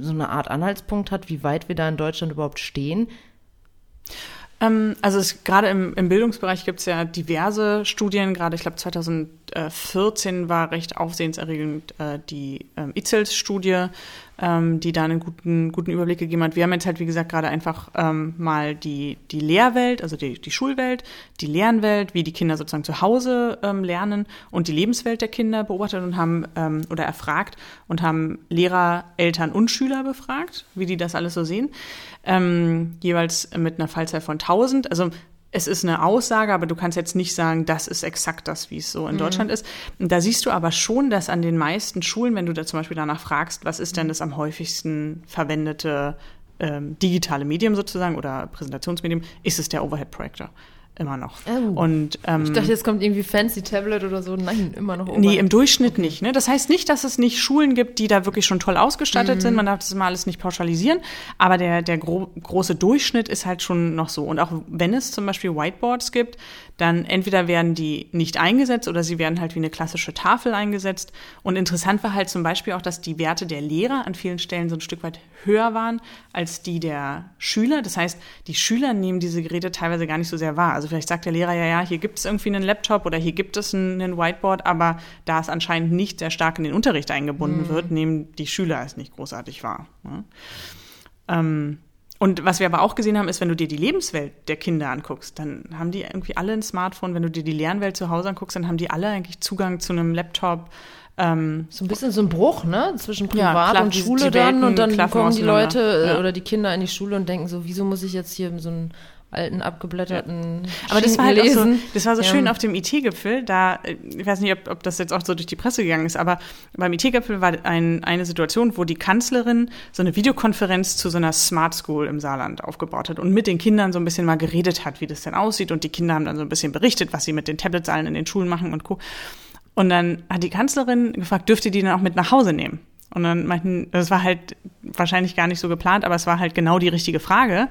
so eine Art Anhaltspunkt hat, wie weit wir da in Deutschland überhaupt stehen? Ähm, also es, gerade im, im Bildungsbereich gibt es ja diverse Studien. Gerade ich glaube 2014 war recht aufsehenserregend äh, die ähm, IZELS-Studie, ähm, die da einen guten, guten Überblick gegeben hat. Wir haben jetzt halt, wie gesagt, gerade einfach ähm, mal die, die Lehrwelt, also die, die Schulwelt, die Lernwelt, wie die Kinder sozusagen zu Hause ähm, lernen und die Lebenswelt der Kinder beobachtet und haben ähm, oder erfragt und haben Lehrer, Eltern und Schüler befragt, wie die das alles so sehen. Ähm, jeweils mit einer Fallzahl von 1000. Also es ist eine Aussage, aber du kannst jetzt nicht sagen, das ist exakt das, wie es so in mhm. Deutschland ist. Und da siehst du aber schon, dass an den meisten Schulen, wenn du da zum Beispiel danach fragst, was ist denn das am häufigsten verwendete ähm, digitale Medium sozusagen oder Präsentationsmedium, ist es der Overhead-Projektor immer noch. Oh. Und, ähm, ich dachte, jetzt kommt irgendwie Fancy Tablet oder so. Nein, immer noch. Overhead. Nee, im Durchschnitt okay. nicht. Ne? Das heißt nicht, dass es nicht Schulen gibt, die da wirklich schon toll ausgestattet mhm. sind. Man darf das immer alles nicht pauschalisieren. Aber der, der gro große Durchschnitt ist halt schon noch so. Und auch wenn es zum Beispiel Whiteboards gibt, dann entweder werden die nicht eingesetzt oder sie werden halt wie eine klassische Tafel eingesetzt. Und interessant war halt zum Beispiel auch, dass die Werte der Lehrer an vielen Stellen so ein Stück weit höher waren als die der Schüler. Das heißt, die Schüler nehmen diese Geräte teilweise gar nicht so sehr wahr. Also vielleicht sagt der Lehrer ja, ja, hier gibt es irgendwie einen Laptop oder hier gibt es einen Whiteboard, aber da es anscheinend nicht sehr stark in den Unterricht eingebunden mhm. wird, nehmen die Schüler es nicht großartig wahr. Ja. Ähm, und was wir aber auch gesehen haben, ist, wenn du dir die Lebenswelt der Kinder anguckst, dann haben die irgendwie alle ein Smartphone. Wenn du dir die Lernwelt zu Hause anguckst, dann haben die alle eigentlich Zugang zu einem Laptop. Ähm, so ein bisschen so ein Bruch, ne? Zwischen Privat ja, und Schule dann. Und dann kommen die Leute ja. oder die Kinder in die Schule und denken so, wieso muss ich jetzt hier so ein alten abgeblätterten ja. Aber das war halt auch so, das war so ja. schön auf dem IT-Gipfel, da, ich weiß nicht, ob, ob das jetzt auch so durch die Presse gegangen ist, aber beim IT-Gipfel war ein, eine Situation, wo die Kanzlerin so eine Videokonferenz zu so einer Smart School im Saarland aufgebaut hat und mit den Kindern so ein bisschen mal geredet hat, wie das denn aussieht und die Kinder haben dann so ein bisschen berichtet, was sie mit den Tablets allen in den Schulen machen und Co. Und dann hat die Kanzlerin gefragt, dürft ihr die dann auch mit nach Hause nehmen? Und dann meinten, das war halt wahrscheinlich gar nicht so geplant, aber es war halt genau die richtige Frage,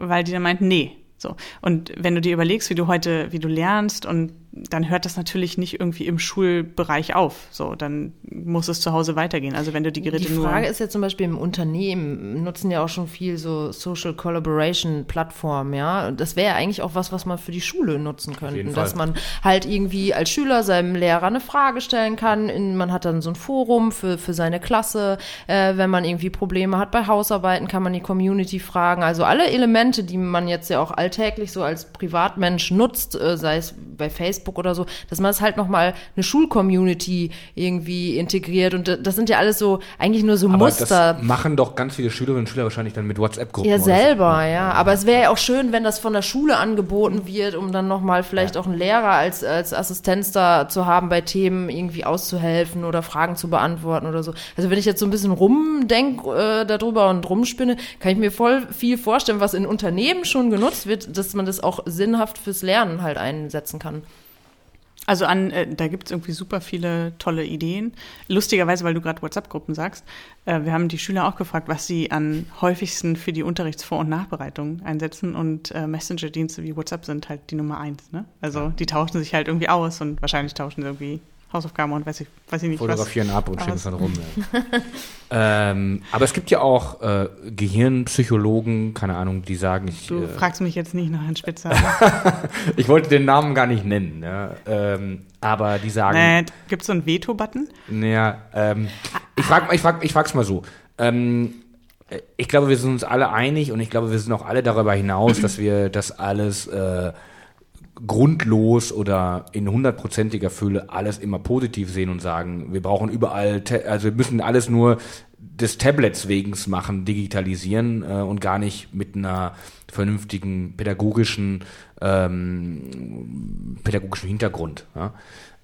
weil die dann meinten, nee. So. Und wenn du dir überlegst, wie du heute, wie du lernst und dann hört das natürlich nicht irgendwie im Schulbereich auf. So, dann muss es zu Hause weitergehen. Also wenn du die Geräte nur. Die Frage ist ja zum Beispiel im Unternehmen nutzen ja auch schon viel so Social Collaboration Plattformen, ja. Das wäre ja eigentlich auch was, was man für die Schule nutzen könnte, dass man halt irgendwie als Schüler seinem Lehrer eine Frage stellen kann. Man hat dann so ein Forum für für seine Klasse. Äh, wenn man irgendwie Probleme hat bei Hausarbeiten, kann man die Community fragen. Also alle Elemente, die man jetzt ja auch alltäglich so als Privatmensch nutzt, äh, sei es bei Facebook Facebook oder so, dass man es halt nochmal eine Schulcommunity irgendwie integriert. Und das sind ja alles so, eigentlich nur so aber Muster. Das machen doch ganz viele Schülerinnen und Schüler wahrscheinlich dann mit WhatsApp-Gruppen. Ja, selber, so. ja. Aber es wäre ja auch schön, wenn das von der Schule angeboten wird, um dann nochmal vielleicht ja. auch einen Lehrer als, als Assistenz da zu haben, bei Themen irgendwie auszuhelfen oder Fragen zu beantworten oder so. Also wenn ich jetzt so ein bisschen rumdenke äh, darüber und rumspinne, kann ich mir voll viel vorstellen, was in Unternehmen schon genutzt wird, dass man das auch sinnhaft fürs Lernen halt einsetzen kann. Also an, äh, da gibt es irgendwie super viele tolle Ideen. Lustigerweise, weil du gerade WhatsApp-Gruppen sagst, äh, wir haben die Schüler auch gefragt, was sie an häufigsten für die Unterrichtsvor- und Nachbereitung einsetzen. Und äh, Messenger-Dienste wie WhatsApp sind halt die Nummer eins. Ne? Also die tauschen sich halt irgendwie aus und wahrscheinlich tauschen sie irgendwie Hausaufgaben und weiß ich, weiß ich nicht Fotografieren was. ab und schicken es dann rum. Ja. ähm, aber es gibt ja auch äh, Gehirnpsychologen, keine Ahnung, die sagen, ich. Du äh, fragst mich jetzt nicht nach Herrn Spitzer. ich wollte den Namen gar nicht nennen, ja. ähm, aber die sagen. Nee, gibt es so einen Veto-Button? Naja, ähm, ich frag, ich frag, ich frag's mal so. Ähm, ich glaube, wir sind uns alle einig und ich glaube, wir sind auch alle darüber hinaus, dass wir das alles äh, grundlos oder in hundertprozentiger Fülle alles immer positiv sehen und sagen, wir brauchen überall, also wir müssen alles nur des Tablets wegen machen, digitalisieren äh, und gar nicht mit einer vernünftigen pädagogischen ähm, pädagogischen Hintergrund. Ja?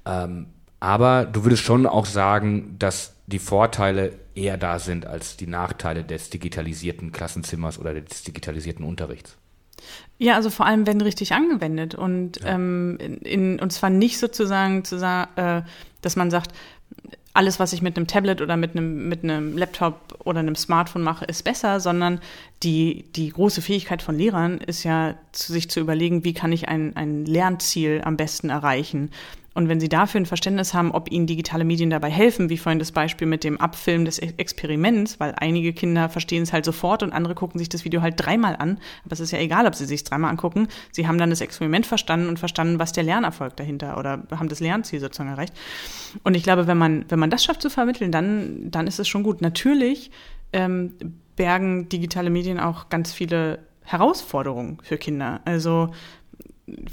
Ähm, aber du würdest schon auch sagen, dass die Vorteile eher da sind als die Nachteile des digitalisierten Klassenzimmers oder des digitalisierten Unterrichts. Ja, also vor allem wenn richtig angewendet und ja. ähm, in, und zwar nicht sozusagen zu sagen, äh, dass man sagt, alles, was ich mit einem Tablet oder mit einem, mit einem Laptop oder einem Smartphone mache, ist besser, sondern die, die große Fähigkeit von Lehrern ist ja, zu sich zu überlegen, wie kann ich ein, ein Lernziel am besten erreichen. Und wenn Sie dafür ein Verständnis haben, ob Ihnen digitale Medien dabei helfen, wie vorhin das Beispiel mit dem Abfilmen des Experiments, weil einige Kinder verstehen es halt sofort und andere gucken sich das Video halt dreimal an. Aber es ist ja egal, ob sie sich dreimal angucken. Sie haben dann das Experiment verstanden und verstanden, was der Lernerfolg dahinter oder haben das Lernziel sozusagen erreicht. Und ich glaube, wenn man, wenn man das schafft zu vermitteln, dann, dann ist es schon gut. Natürlich ähm, bergen digitale Medien auch ganz viele Herausforderungen für Kinder. Also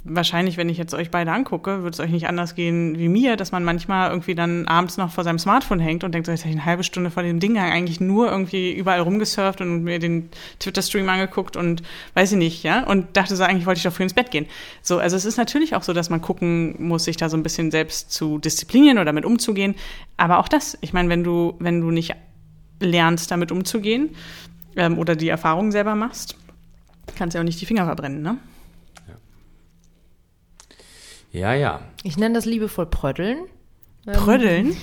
wahrscheinlich, wenn ich jetzt euch beide angucke, wird es euch nicht anders gehen wie mir, dass man manchmal irgendwie dann abends noch vor seinem Smartphone hängt und denkt, so, jetzt habe ich eine halbe Stunde vor dem Ding eigentlich nur irgendwie überall rumgesurft und mir den Twitter-Stream angeguckt und weiß ich nicht, ja, und dachte so, eigentlich wollte ich doch früh ins Bett gehen. So, also es ist natürlich auch so, dass man gucken muss, sich da so ein bisschen selbst zu disziplinieren oder damit umzugehen. Aber auch das, ich meine, wenn du, wenn du nicht lernst, damit umzugehen ähm, oder die Erfahrung selber machst, kannst du ja auch nicht die Finger verbrennen, ne? Ja, ja. Ich nenne das liebevoll Pröddeln. Pröddeln?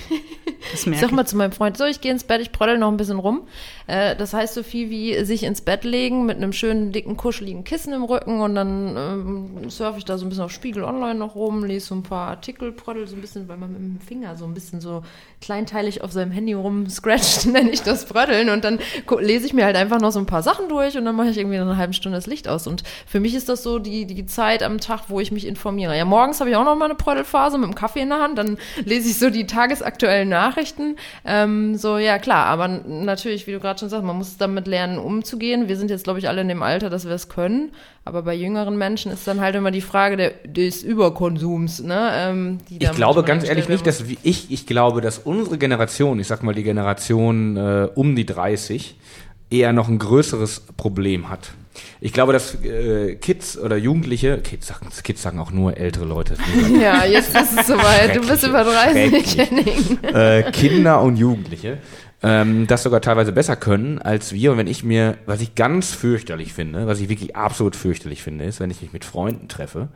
Das ich sag mal zu meinem Freund, so, ich gehe ins Bett, ich pröddel noch ein bisschen rum. Äh, das heißt so viel wie sich ins Bett legen mit einem schönen, dicken, kuscheligen Kissen im Rücken und dann ähm, surfe ich da so ein bisschen auf Spiegel Online noch rum, lese so ein paar Artikel, pröddel so ein bisschen, weil man mit dem Finger so ein bisschen so kleinteilig auf seinem Handy rum scratcht, nenne ich das Pröddeln und dann lese ich mir halt einfach noch so ein paar Sachen durch und dann mache ich irgendwie eine halbe Stunde das Licht aus und für mich ist das so die, die Zeit am Tag, wo ich mich informiere. Ja, morgens habe ich auch noch mal eine Pröddelphase mit dem Kaffee in der Hand, dann lese ich so die tagesaktuellen Nachrichten. Ähm, so, ja klar, aber natürlich, wie du gerade schon sagst, man muss damit lernen, umzugehen. Wir sind jetzt, glaube ich, alle in dem Alter, dass wir es können. Aber bei jüngeren Menschen ist dann halt immer die Frage der, des Überkonsums. Ne? Ähm, ich glaube ganz ehrlich nicht, dass ich, ich glaube, dass unsere Generation, ich sag mal die Generation äh, um die 30, eher noch ein größeres Problem hat. Ich glaube, dass äh, Kids oder Jugendliche, Kids sagen, Kids sagen auch nur ältere Leute. ja, jetzt ist es soweit. Du bist über 30, äh, Kinder und Jugendliche ähm, das sogar teilweise besser können als wir. Und wenn ich mir, was ich ganz fürchterlich finde, was ich wirklich absolut fürchterlich finde, ist, wenn ich mich mit Freunden treffe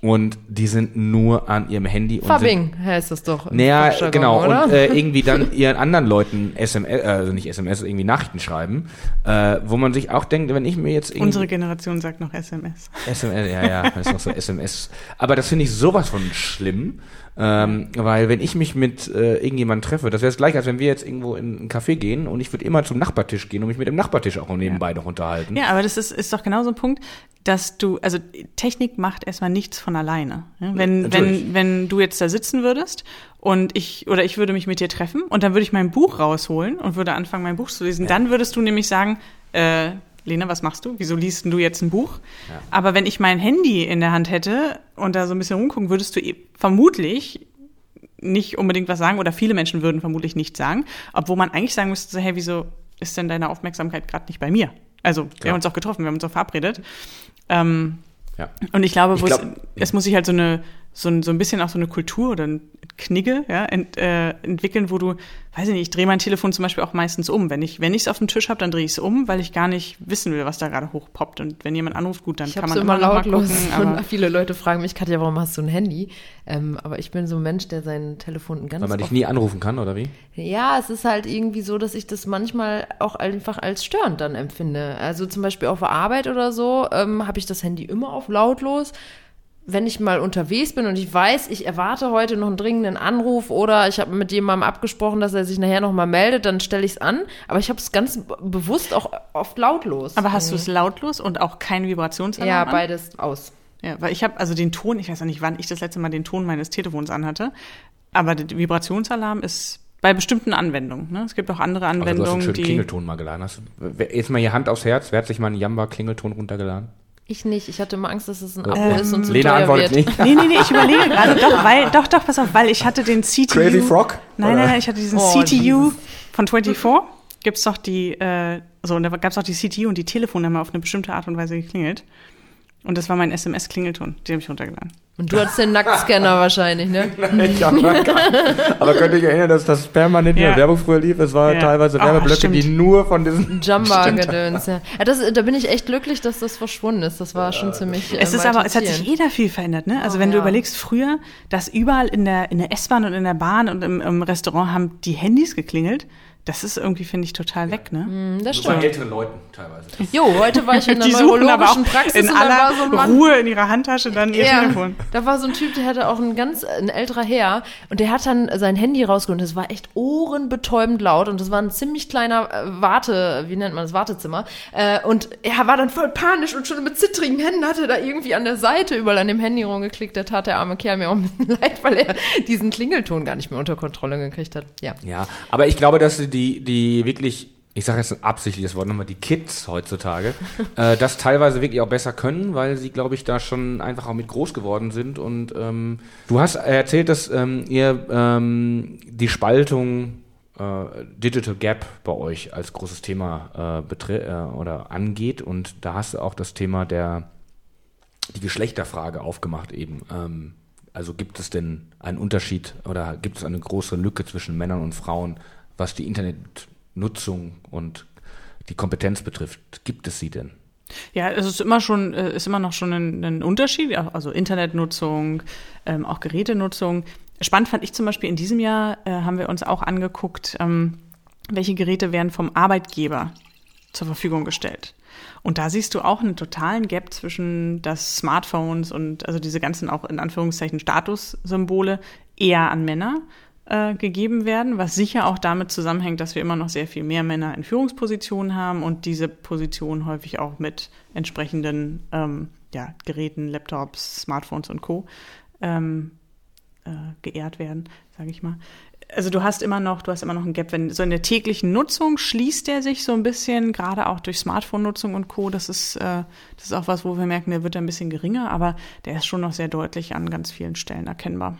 und die sind nur an ihrem Handy. Und Fubbing heißt das doch. Naja, genau. Oder? Und äh, irgendwie dann ihren anderen Leuten SMS, äh, also nicht SMS, irgendwie Nachrichten schreiben, äh, wo man sich auch denkt, wenn ich mir jetzt irgendwie... Unsere Generation sagt noch SMS. SMS, ja, ja, das ist noch so SMS. Aber das finde ich sowas von schlimm. Ähm, weil wenn ich mich mit äh, irgendjemandem treffe, das wäre es gleich, als wenn wir jetzt irgendwo in einen Café gehen und ich würde immer zum Nachbartisch gehen und mich mit dem Nachbartisch auch nebenbei ja. noch unterhalten. Ja, aber das ist, ist doch genau so ein Punkt, dass du, also Technik macht erstmal nichts von alleine. Ja? Wenn, wenn, wenn du jetzt da sitzen würdest und ich, oder ich würde mich mit dir treffen und dann würde ich mein Buch rausholen und würde anfangen, mein Buch zu lesen, ja. dann würdest du nämlich sagen, äh, Lena, was machst du? Wieso liest du jetzt ein Buch? Ja. Aber wenn ich mein Handy in der Hand hätte und da so ein bisschen rumgucken, würdest du vermutlich nicht unbedingt was sagen oder viele Menschen würden vermutlich nichts sagen, obwohl man eigentlich sagen müsste, so, hey, wieso ist denn deine Aufmerksamkeit gerade nicht bei mir? Also, wir ja. haben uns auch getroffen, wir haben uns auch verabredet. Ähm, ja. Und ich glaube, ich glaub, es, es muss sich halt so eine so ein, so ein bisschen auch so eine Kultur oder ein Knigge ja, ent, äh, entwickeln, wo du, weiß ich nicht, ich drehe mein Telefon zum Beispiel auch meistens um. Wenn ich wenn ich es auf dem Tisch habe, dann drehe ich es um, weil ich gar nicht wissen will, was da gerade hochpoppt. Und wenn jemand anruft, gut, dann ich kann man immer, immer lautlos. Gucken, und viele Leute fragen mich, Katja, warum hast du ein Handy? Ähm, aber ich bin so ein Mensch, der sein Telefon ganz Weil man dich nie anrufen kann, oder wie? Ja, es ist halt irgendwie so, dass ich das manchmal auch einfach als störend dann empfinde. Also zum Beispiel auf der Arbeit oder so ähm, habe ich das Handy immer auf lautlos wenn ich mal unterwegs bin und ich weiß, ich erwarte heute noch einen dringenden Anruf oder ich habe mit jemandem abgesprochen, dass er sich nachher noch mal meldet, dann stelle ich es an. Aber ich habe es ganz bewusst auch oft lautlos. Aber hast mhm. du es lautlos und auch kein Vibrationsalarm? Ja, beides aus. Ja, weil ich habe also den Ton, ich weiß auch nicht, wann ich das letzte Mal den Ton meines Telefons anhatte, aber der Vibrationsalarm ist bei bestimmten Anwendungen. Ne? Es gibt auch andere Anwendungen, also du hast einen schönen die Klingelton mal geladen. Hast du, jetzt mal hier Hand aufs Herz, wer hat sich mal einen Jamba Klingelton runtergeladen? Ich nicht. Ich hatte immer Angst, dass es ein Abo Ähm, ist und zu Lena teuer antwortet wird. nicht. Nee, nee, nee, ich überlege gerade. Doch, weil, doch, doch, pass auf, weil ich hatte den CTU. Crazy Frog? Nein, nein, nein, ich hatte diesen Oh, CTU Jesus. von 24. Gibt's doch die, äh, so, und da gab's auch die CTU und die Telefone haben auf eine bestimmte Art und Weise geklingelt. Und das war mein SMS-Klingelton, den habe ich runtergeladen. Und du hattest den Nacktscanner wahrscheinlich, ne? Ich hab gehabt. Aber könnt ihr euch erinnern, dass das permanent in Ja. der Werbung früher lief? Es war Ja. teilweise Ah, Werbeblöcke, stimmt. die nur von diesen... Jumba-Gedöns, ja. ja das, da bin ich echt glücklich, dass das verschwunden ist. Das war schon ziemlich. äh, Es ist aber, es hat sich malträtierend. eh da viel verändert, ne? Also Oh, wenn du ja. überlegst, früher, dass überall in der, in der S-Bahn und in der Bahn und im, im Restaurant haben die Handys geklingelt, das ist irgendwie, finde ich, total weg, ne? Hm, Das Bei stimmt. älteren Leuten teilweise. Jo, heute war ich in der neurologischen Praxis in und da war aller so ein Mann. Ruhe in ihrer Handtasche dann ihr Ja, Telefon. da war so ein Typ, der hatte auch ein ganz, ein älterer Herr und der hat dann sein Handy rausgeholt und es war echt ohrenbetäubend laut und das war ein ziemlich kleiner äh, Warte, wie nennt man das, Wartezimmer äh, und er war dann voll panisch und schon mit zittrigen Händen hatte da irgendwie an der Seite überall an dem Handy rumgeklickt, da tat der arme Kerl mir auch ein bisschen leid, weil er diesen Klingelton gar nicht mehr unter Kontrolle gekriegt hat, ja. Ja, aber ich glaube, dass die, die wirklich, ich sage jetzt ein absichtliches Wort nochmal, die Kids heutzutage, äh, das teilweise wirklich auch besser können, weil sie, glaube ich, da schon einfach auch mit groß geworden sind. Und ähm, du hast erzählt, dass ähm, ihr ähm, die Spaltung äh, Digital Gap bei euch als großes Thema äh, äh, oder angeht. Und da hast du auch das Thema der die Geschlechterfrage aufgemacht eben. Ähm, also gibt es denn einen Unterschied oder gibt es eine große Lücke zwischen Männern und Frauen, was die Internetnutzung und die Kompetenz betrifft? Gibt es sie denn? Ja, es ist immer schon, äh, ist immer noch schon ein, ein Unterschied, also Internetnutzung, ähm, auch Gerätenutzung. Spannend fand ich zum Beispiel in diesem Jahr, äh, haben wir uns auch angeguckt, ähm, welche Geräte werden vom Arbeitgeber zur Verfügung gestellt. Und da siehst du auch einen totalen Gap zwischen das Smartphones und also diese ganzen auch in Anführungszeichen Statussymbole eher an Männer äh, gegeben werden, was sicher auch damit zusammenhängt, dass wir immer noch sehr viel mehr Männer in Führungspositionen haben und diese Positionen häufig auch mit entsprechenden ähm, ja, Geräten, Laptops, Smartphones und Co. Ähm, äh, geehrt werden, sage ich mal. Also du hast immer noch, du hast immer noch ein Gap, wenn so in der täglichen Nutzung schließt der sich so ein bisschen, gerade auch durch Smartphone-Nutzung und Co. Das ist, äh, das ist auch was, wo wir merken, der wird ein bisschen geringer, aber der ist schon noch sehr deutlich an ganz vielen Stellen erkennbar.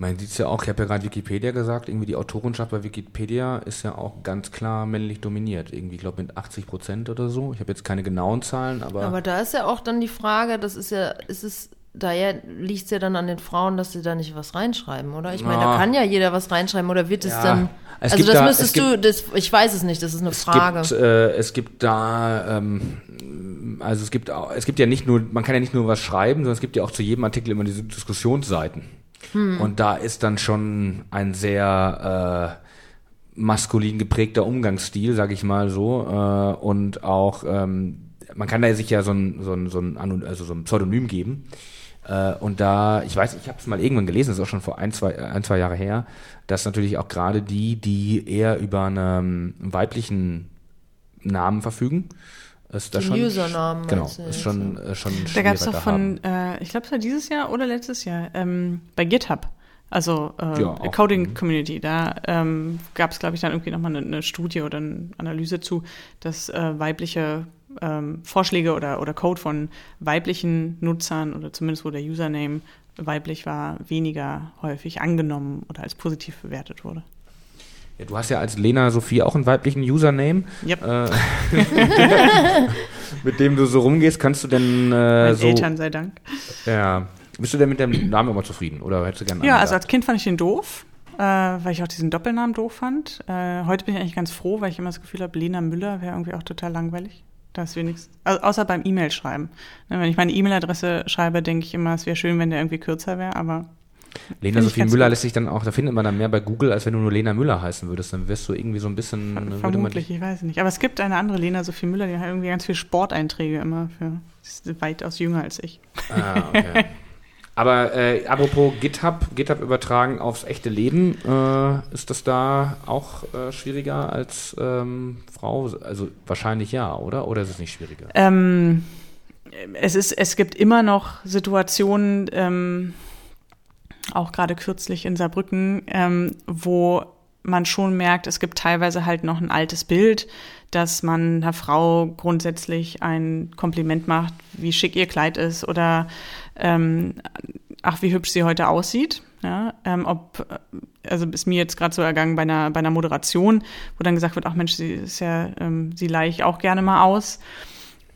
Man sieht es ja auch, ich habe ja gerade Wikipedia gesagt, irgendwie die Autorenschaft bei Wikipedia ist ja auch ganz klar männlich dominiert. Irgendwie, ich glaube, mit 80 Prozent oder so. Ich habe jetzt keine genauen Zahlen, aber, Aber da ist ja auch dann die Frage, das ist ja, ist es, daher liegt es ja dann an den Frauen, dass sie da nicht was reinschreiben, oder? Ich meine, Ja. da kann ja jeder was reinschreiben, oder wird es Ja. dann. Es also gibt das da- müsstest es du, das, ich weiß es nicht, das ist eine es Frage. gibt, äh, es gibt da, ähm, also es gibt auch, es gibt ja nicht nur, man kann ja nicht nur was schreiben, sondern es gibt ja auch zu jedem Artikel immer diese Diskussionsseiten. Und da ist dann schon ein sehr äh, maskulin geprägter Umgangsstil, sag ich mal so, äh, und auch ähm, man kann da sich ja so ein, so ein, so ein, also so ein Pseudonym geben. Äh, und da, ich weiß, ich habe es mal irgendwann gelesen, das ist auch schon vor ein, zwei, ein, zwei Jahre her, dass natürlich auch gerade die, die eher über einen weiblichen Namen verfügen, ist da Den schon Usernamen genau, ist schon äh, schon Da gab es doch von, äh, ich glaube es war dieses Jahr oder letztes Jahr, ähm, bei GitHub, also äh, Ja, auch. Mhm. Coding Community, da ähm, gab es, glaube ich, dann irgendwie nochmal eine, eine Studie oder eine Analyse zu, dass äh, weibliche ähm, Vorschläge oder, oder Code von weiblichen Nutzern oder zumindest wo der Username weiblich war, weniger häufig angenommen oder als positiv bewertet wurde. Ja, du hast ja als Lena Sophie auch einen weiblichen Username, Yep. äh, mit dem du so rumgehst. Kannst du denn äh, so Eltern sei Dank. ja, bist du denn mit dem Namen immer zufrieden oder hättest du gerne Ja, also als Kind fand ich den doof, äh, weil ich auch diesen Doppelnamen doof fand. Äh, heute bin ich eigentlich ganz froh, weil ich immer das Gefühl habe, Lena Müller wäre irgendwie auch total langweilig. Das wenigstens, also außer beim E-Mail schreiben. Ne, wenn ich meine E-Mail-Adresse schreibe, denke ich immer, es wäre schön, wenn der irgendwie kürzer wäre, aber Lena Sophie Müller gut. lässt sich dann auch, da findet man dann mehr bei Google, als wenn du nur Lena Müller heißen würdest. Dann wirst du irgendwie so ein bisschen. man vermutlich, dich- ich weiß nicht. Aber es gibt eine andere Lena Sophie Müller, die hat irgendwie ganz viele Sporteinträge immer für, die ist weitaus jünger als ich. Ah, okay. Aber äh, apropos GitHub, GitHub übertragen aufs echte Leben, äh, ist das da auch äh, schwieriger als ähm, Frau? Also wahrscheinlich ja, oder? Oder ist es nicht schwieriger? Ähm, es, ist, es gibt immer noch Situationen, ähm, auch gerade kürzlich in Saarbrücken, ähm, wo man schon merkt, es gibt teilweise halt noch ein altes Bild, dass man einer Frau grundsätzlich ein Kompliment macht, wie schick ihr Kleid ist oder ähm, ach, wie hübsch sie heute aussieht. Ja, ähm, ob, also ist mir jetzt gerade so ergangen bei einer, bei einer Moderation, wo dann gesagt wird, ach Mensch, sie ist ja, ähm, sie leihe ich auch gerne mal aus.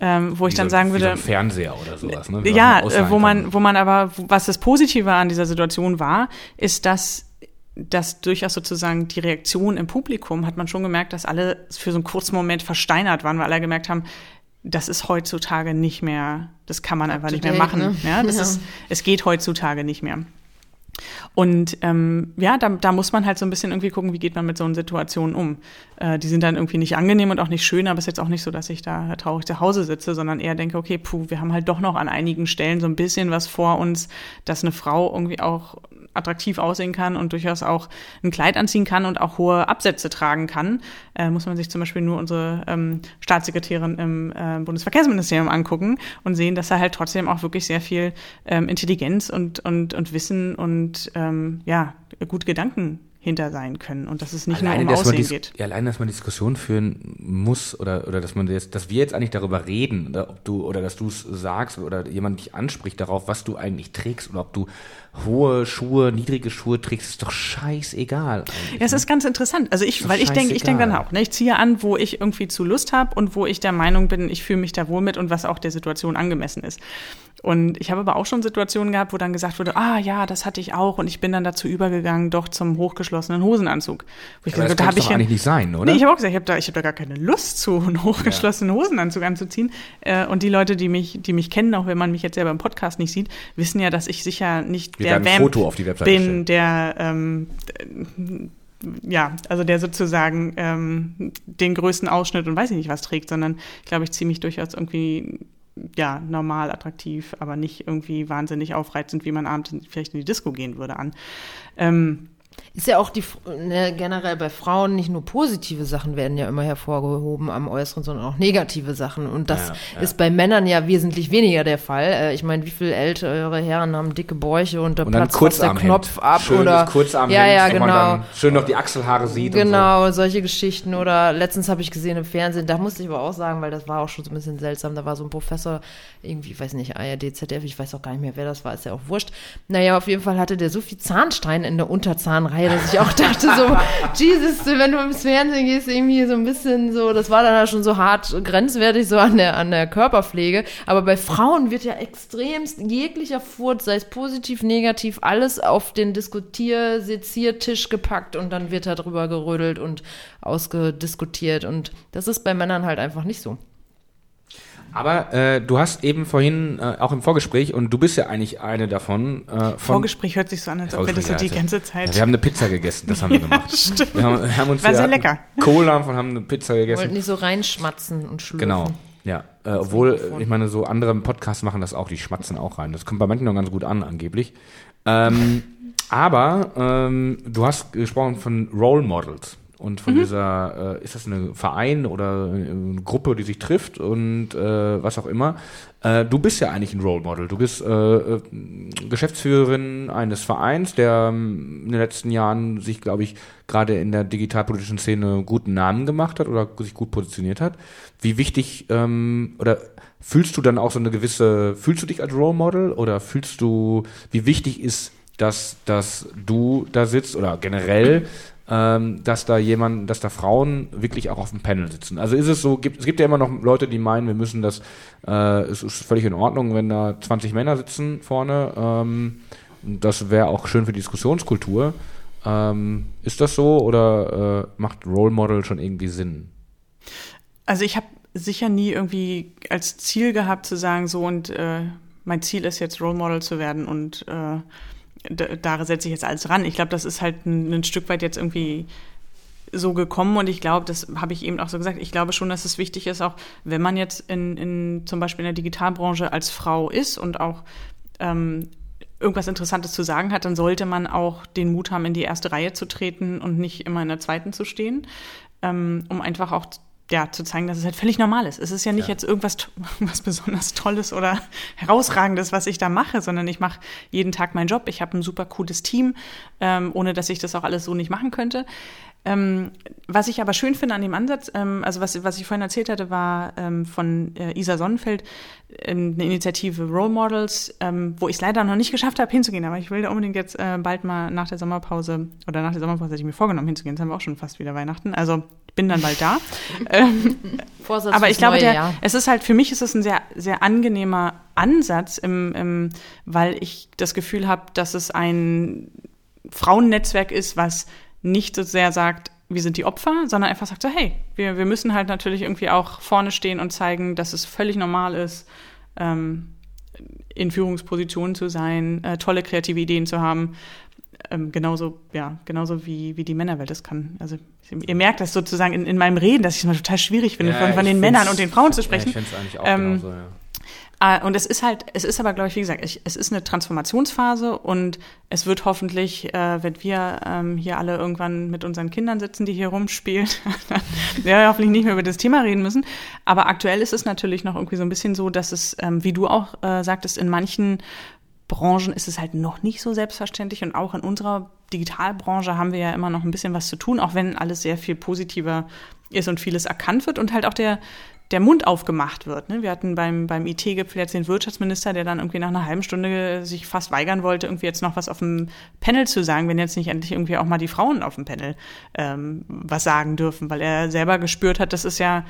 Ähm, wo ich dann so, sagen würde. So ein Fernseher oder sowas, ne? Ja, wo man, wo man aber, was das Positive an dieser Situation war, ist, dass dass durchaus sozusagen die Reaktion im Publikum hat man schon gemerkt, dass alle für so einen kurzen Moment versteinert waren, weil alle gemerkt haben, das ist heutzutage nicht mehr, das kann man einfach nicht mehr machen. Ne? Ja, das ja. Ist, es geht heutzutage nicht mehr. Und ähm, ja, da, da muss man halt so ein bisschen irgendwie gucken, wie geht man mit so einer Situation um. Äh, die sind dann irgendwie nicht angenehm und auch nicht schön, aber es ist jetzt auch nicht so, dass ich da traurig zu Hause sitze, sondern eher denke, okay, puh, wir haben halt doch noch an einigen Stellen so ein bisschen was vor uns, dass eine Frau irgendwie auch attraktiv aussehen kann und durchaus auch ein Kleid anziehen kann und auch hohe Absätze tragen kann. Äh, muss man sich zum Beispiel nur unsere ähm, Staatssekretärin im äh, Bundesverkehrsministerium angucken und sehen, dass da halt trotzdem auch wirklich sehr viel ähm, Intelligenz und, und, und Wissen und ähm, ja, gute Gedanken hinter sein können und dass es nicht alleine, nur um Aussehen geht. Ja, alleine, dass man Diskussion führen muss oder, oder dass man jetzt, dass wir jetzt eigentlich darüber reden, oder ob du, oder dass du es sagst oder jemand dich anspricht darauf, was du eigentlich trägst oder ob du hohe Schuhe, niedrige Schuhe trägst, ist doch scheißegal. Ja, es ist ganz interessant. Also ich, weil ich denke, ich denke dann auch, ne, ich ziehe an, wo ich irgendwie zu Lust habe und wo ich der Meinung bin, ich fühle mich da wohl mit und was auch der Situation angemessen ist. Und ich habe aber auch schon Situationen gehabt, wo dann gesagt wurde, ah ja, das hatte ich auch und ich bin dann dazu übergegangen, doch zum hochgeschlossenen Hosenanzug. Wo ich aber gesagt, das da habe ich ja, eigentlich nicht sein, oder? Nee, ich habe auch gesagt, ich habe da, ich habe da gar keine Lust zu, einen hochgeschlossenen ja. Hosenanzug anzuziehen. Äh, und die Leute, die mich, die mich kennen, auch wenn man mich jetzt selber im Podcast nicht sieht, wissen ja, dass ich sicher nicht Wir der Vamp Foto auf die Webseite bin, stellen. der ähm, ja, also der sozusagen ähm, den größten Ausschnitt und weiß ich nicht was trägt, sondern ich glaube, ich ziehe mich durchaus irgendwie ja, normal, attraktiv, aber nicht irgendwie wahnsinnig aufreizend, wie man abends vielleicht in die Disco gehen würde an. Ähm, ist ja auch die ne, generell bei Frauen nicht nur positive Sachen werden ja immer hervorgehoben am Äußeren, sondern auch negative Sachen. Und das ja, ja. ist bei Männern ja wesentlich weniger der Fall. Äh, ich meine, wie viele ältere Herren haben dicke Bäuche und da und platzt fast der Knopf ab Schönes oder ja, ja, genau. schön noch die Achselhaare sieht. Genau, so. solche Geschichten. Oder letztens habe ich gesehen im Fernsehen, da musste ich aber auch sagen, weil das war auch schon so ein bisschen seltsam. Da war so ein Professor, irgendwie, weiß nicht, ARD, ZDF, ich weiß auch gar nicht mehr, wer das war, ist ja auch wurscht. Naja, auf jeden Fall hatte der so viel Zahnstein in der Unterzahnreihe Reihe, dass ich auch dachte so, Jesus, wenn du ins Fernsehen gehst, irgendwie so ein bisschen so, das war dann schon so hart grenzwertig so an der, an der Körperpflege. Aber bei Frauen wird ja extremst jeglicher Furz, sei es positiv, negativ, alles auf den Diskutier-, Seziertisch gepackt und dann wird da drüber gerödelt und ausgediskutiert und das ist bei Männern halt einfach nicht so. Aber äh, du hast eben vorhin äh, auch im Vorgespräch und du bist ja eigentlich eine davon. Äh, von Vorgespräch hört sich so an, als ob wir das ja die ganze Zeit. Ja, wir haben eine Pizza gegessen, das haben wir gemacht. ja, stimmt. Wir haben, haben uns War sehr lecker. Cola und haben eine Pizza gegessen. Wollten nicht so reinschmatzen und schlürfen. Genau. Ja, äh, obwohl, ich meine, so andere Podcasts machen das auch, die schmatzen auch rein. Das kommt bei manchen noch ganz gut an, angeblich. Ähm, aber ähm, du hast gesprochen von Role Models und von mhm. dieser, äh, ist das ein Verein oder eine Gruppe, die sich trifft und äh, was auch immer. Äh, du bist ja eigentlich ein Role Model. Du bist äh, äh, Geschäftsführerin eines Vereins, der ähm, in den letzten Jahren sich, glaube ich, gerade in der digitalpolitischen Szene guten Namen gemacht hat oder sich gut positioniert hat. Wie wichtig ähm, oder fühlst du dann auch so eine gewisse, fühlst du dich als Role Model oder fühlst du, wie wichtig ist dass, dass du da sitzt oder generell dass da jemand, dass da Frauen wirklich auch auf dem Panel sitzen. Also ist es so, gibt, es gibt ja immer noch Leute, die meinen, wir müssen das, äh, es ist völlig in Ordnung, wenn da 20 Männer sitzen vorne. Ähm, das wäre auch schön für die Diskussionskultur. Ähm, ist das so oder äh, macht Role Model schon irgendwie Sinn? Also ich habe sicher nie irgendwie als Ziel gehabt zu sagen, so und äh, mein Ziel ist jetzt Role Model zu werden und äh, da, da setze ich jetzt alles ran. Ich glaube, das ist halt ein, ein Stück weit jetzt irgendwie so gekommen und ich glaube, das habe ich eben auch so gesagt, ich glaube schon, dass es wichtig ist, auch wenn man jetzt in, in zum Beispiel in der Digitalbranche als Frau ist und auch ähm, irgendwas Interessantes zu sagen hat, dann sollte man auch den Mut haben, in die erste Reihe zu treten und nicht immer in der zweiten zu stehen, ähm, um einfach auch ja, zu zeigen, dass es halt völlig normal ist. Es ist ja nicht ja. jetzt irgendwas was besonders Tolles oder Herausragendes, was ich da mache, sondern ich mache jeden Tag meinen Job. Ich habe ein super cooles Team, ähm, ohne dass ich das auch alles so nicht machen könnte. Ähm, was ich aber schön finde an dem Ansatz, ähm, also was, was ich vorhin erzählt hatte, war ähm, von äh, Isa Sonnenfeld ähm, eine Initiative Role Models, ähm, wo ich es leider noch nicht geschafft habe hinzugehen, aber ich will da unbedingt jetzt äh, bald mal nach der Sommerpause oder nach der Sommerpause hatte ich mir vorgenommen hinzugehen. Jetzt haben wir auch schon fast wieder Weihnachten, also bin dann bald da. Ähm, Vorsatz aber ich glaube, der, Jahr. es ist halt für mich ist es ein sehr sehr angenehmer Ansatz, im, im, weil ich das Gefühl habe, dass es ein Frauennetzwerk ist, was nicht so sehr sagt, wir sind die Opfer, sondern einfach sagt so, hey, wir, wir müssen halt natürlich irgendwie auch vorne stehen und zeigen, dass es völlig normal ist, ähm, in Führungspositionen zu sein, äh, tolle kreative Ideen zu haben. Ähm, genauso, ja, genauso wie, wie die Männerwelt das kann. Also ihr merkt das sozusagen in, in meinem Reden, dass ich es mal total schwierig finde, ja, von, von den Männern und den Frauen zu sprechen. Ja, ich finde es eigentlich auch ähm, genauso, ja. Ah, und es ist halt, es ist aber, glaube ich, wie gesagt, es ist eine Transformationsphase und es wird hoffentlich, äh, wenn wir ähm, hier alle irgendwann mit unseren Kindern sitzen, die hier rumspielen, dann werden wir hoffentlich nicht mehr über das Thema reden müssen. Aber aktuell ist es natürlich noch irgendwie so ein bisschen so, dass es, ähm, wie du auch äh, sagtest, in manchen Branchen ist es halt noch nicht so selbstverständlich und auch in unserer Digitalbranche haben wir ja immer noch ein bisschen was zu tun, auch wenn alles sehr viel positiver ist und vieles erkannt wird und halt auch der, der Mund aufgemacht wird. Ne? Wir hatten beim, beim IT-Gipfel jetzt den Wirtschaftsminister, der dann irgendwie nach einer halben Stunde sich fast weigern wollte, irgendwie jetzt noch was auf dem Panel zu sagen, wenn jetzt nicht endlich irgendwie auch mal die Frauen auf dem Panel ähm, was sagen dürfen, weil er selber gespürt hat, das ist ja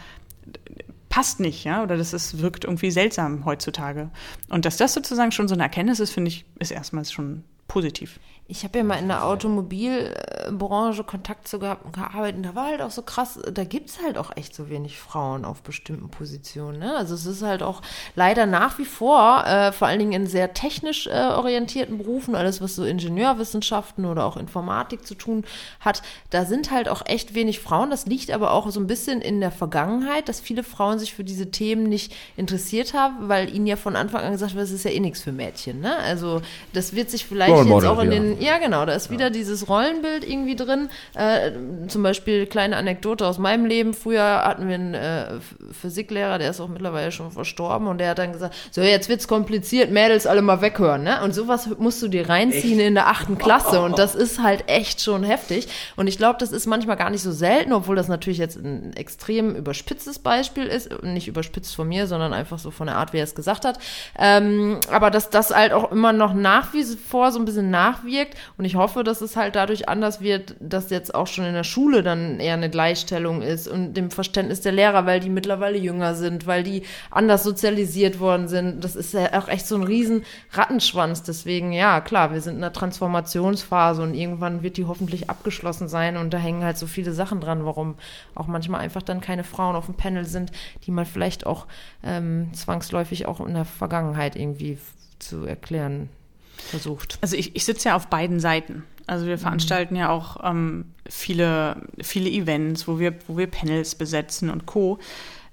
passt nicht, ja, oder das ist, wirkt irgendwie seltsam heutzutage. Und dass das sozusagen schon so eine Erkenntnis ist, finde ich, ist erstmals schon positiv. Ich habe ja mal in der Automobilbranche Kontakt zu gehabt und gearbeitet. Und da war halt auch so krass, da gibt es halt auch echt so wenig Frauen auf bestimmten Positionen. Ne? Also es ist halt auch leider nach wie vor, äh, vor allen Dingen in sehr technisch äh, orientierten Berufen, alles was so Ingenieurwissenschaften oder auch Informatik zu tun hat, da sind halt auch echt wenig Frauen. Das liegt aber auch so ein bisschen in der Vergangenheit, dass viele Frauen sich für diese Themen nicht interessiert haben, weil ihnen ja von Anfang an gesagt wird, es ist ja eh nichts für Mädchen. Ne? Also das wird sich vielleicht jetzt auch in den ja, genau, da ist wieder dieses Rollenbild irgendwie drin. Äh, zum Beispiel kleine Anekdote aus meinem Leben. Früher hatten wir einen äh, Physiklehrer, der ist auch mittlerweile schon verstorben und der hat dann gesagt, so jetzt wird's kompliziert, Mädels alle mal weghören, ne? Und sowas musst du dir reinziehen echt? in der achten Klasse und das ist halt echt schon heftig. Und ich glaube, das ist manchmal gar nicht so selten, obwohl das natürlich jetzt ein extrem überspitztes Beispiel ist, nicht überspitzt von mir, sondern einfach so von der Art, wie er es gesagt hat. Ähm, aber dass das halt auch immer noch nach wie vor so ein bisschen nachwirkt wirkt. Und ich hoffe, dass es halt dadurch anders wird, dass jetzt auch schon in der Schule dann eher eine Gleichstellung ist und dem Verständnis der Lehrer, weil die mittlerweile jünger sind, weil die anders sozialisiert worden sind. Das ist ja auch echt so ein riesen Rattenschwanz. Deswegen, ja, klar, wir sind in einer Transformationsphase und irgendwann wird die hoffentlich abgeschlossen sein und da hängen halt so viele Sachen dran, warum auch manchmal einfach dann keine Frauen auf dem Panel sind, die man vielleicht auch ähm, zwangsläufig auch in der Vergangenheit irgendwie zu erklären versucht? Also ich, ich sitze ja auf beiden Seiten. Also wir veranstalten mhm. ja auch ähm, viele, viele Events, wo wir, wo wir Panels besetzen und Co.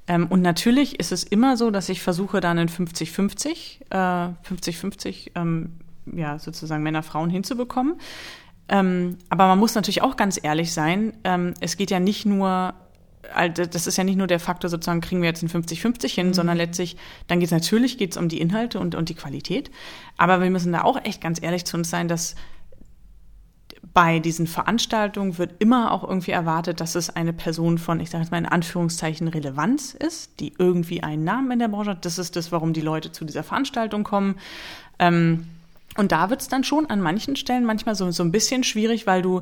Ähm, und natürlich ist es immer so, dass ich versuche, dann in 50-50, äh, 50-50, ähm, ja, sozusagen Männer, Frauen hinzubekommen. Ähm, aber man muss natürlich auch ganz ehrlich sein, ähm, es geht ja nicht nur das ist ja nicht nur der Faktor, sozusagen, kriegen wir jetzt ein 50-50 hin, mhm. sondern letztlich, dann geht es natürlich geht's um die Inhalte und, und die Qualität. Aber wir müssen da auch echt ganz ehrlich zu uns sein, dass bei diesen Veranstaltungen wird immer auch irgendwie erwartet, dass es eine Person von, ich sage jetzt mal in Anführungszeichen, Relevanz ist, die irgendwie einen Namen in der Branche hat. Das ist das, warum die Leute zu dieser Veranstaltung kommen. Ähm, und da wird es dann schon an manchen Stellen manchmal so, so ein bisschen schwierig, weil du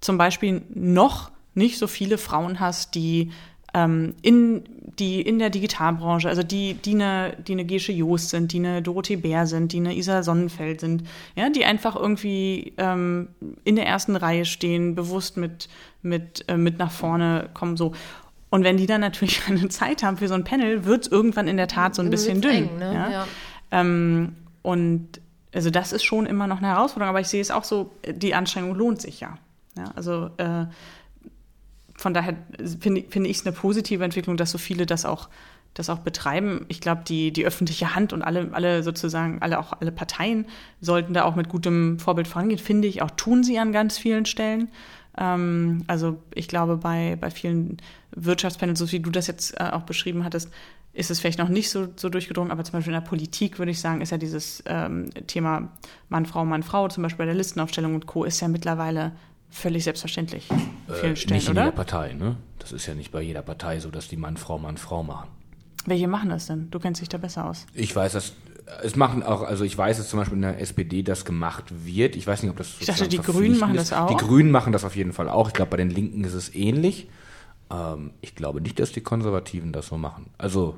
zum Beispiel noch nicht so viele Frauen hast, die ähm, in, die in der Digitalbranche, also die, die eine, die eine Gesche Joost sind, die eine Dorothee Bär sind, die eine Isa Sonnenfeld sind, ja, die einfach irgendwie ähm, in der ersten Reihe stehen, bewusst mit, mit, äh, mit nach vorne kommen, so. Und wenn die dann natürlich eine Zeit haben für so ein Panel, wird es irgendwann in der Tat so ein bisschen dünn. Eng, ne? ja? Ja. Ähm, und also das ist schon immer noch eine Herausforderung, aber ich sehe es auch so, die Anstrengung lohnt sich ja. ja also äh, von daher finde find ich es eine positive Entwicklung, dass so viele das auch, das auch betreiben. Ich glaube, die, die öffentliche Hand und alle, alle sozusagen, alle auch alle Parteien sollten da auch mit gutem Vorbild vorangehen, finde ich. Auch tun sie an ganz vielen Stellen. Ähm, also ich glaube, bei, bei vielen Wirtschaftspanels, so wie du das jetzt äh, auch beschrieben hattest, ist es vielleicht noch nicht so, so durchgedrungen, aber zum Beispiel in der Politik würde ich sagen, ist ja dieses ähm, Thema Mann, Frau, Mann, Frau, zum Beispiel bei der Listenaufstellung und Co. ist ja mittlerweile völlig selbstverständlich an vielen äh, Stellen, nicht in oder? jeder Partei, ne? Das ist ja nicht bei jeder Partei so, dass die Mann, Frau, Mann, Frau machen. Welche machen das denn? Du kennst dich da besser aus. Ich weiß, dass es machen auch, also ich weiß, dass zum Beispiel in der SPD das gemacht wird. Ich weiß nicht, ob das. Ich dachte, die Grünen machen ist. das auch. Die Grünen machen das auf jeden Fall auch. Ich glaube, bei den Linken ist es ähnlich. Ähm, ich glaube nicht, dass die Konservativen das so machen. Also,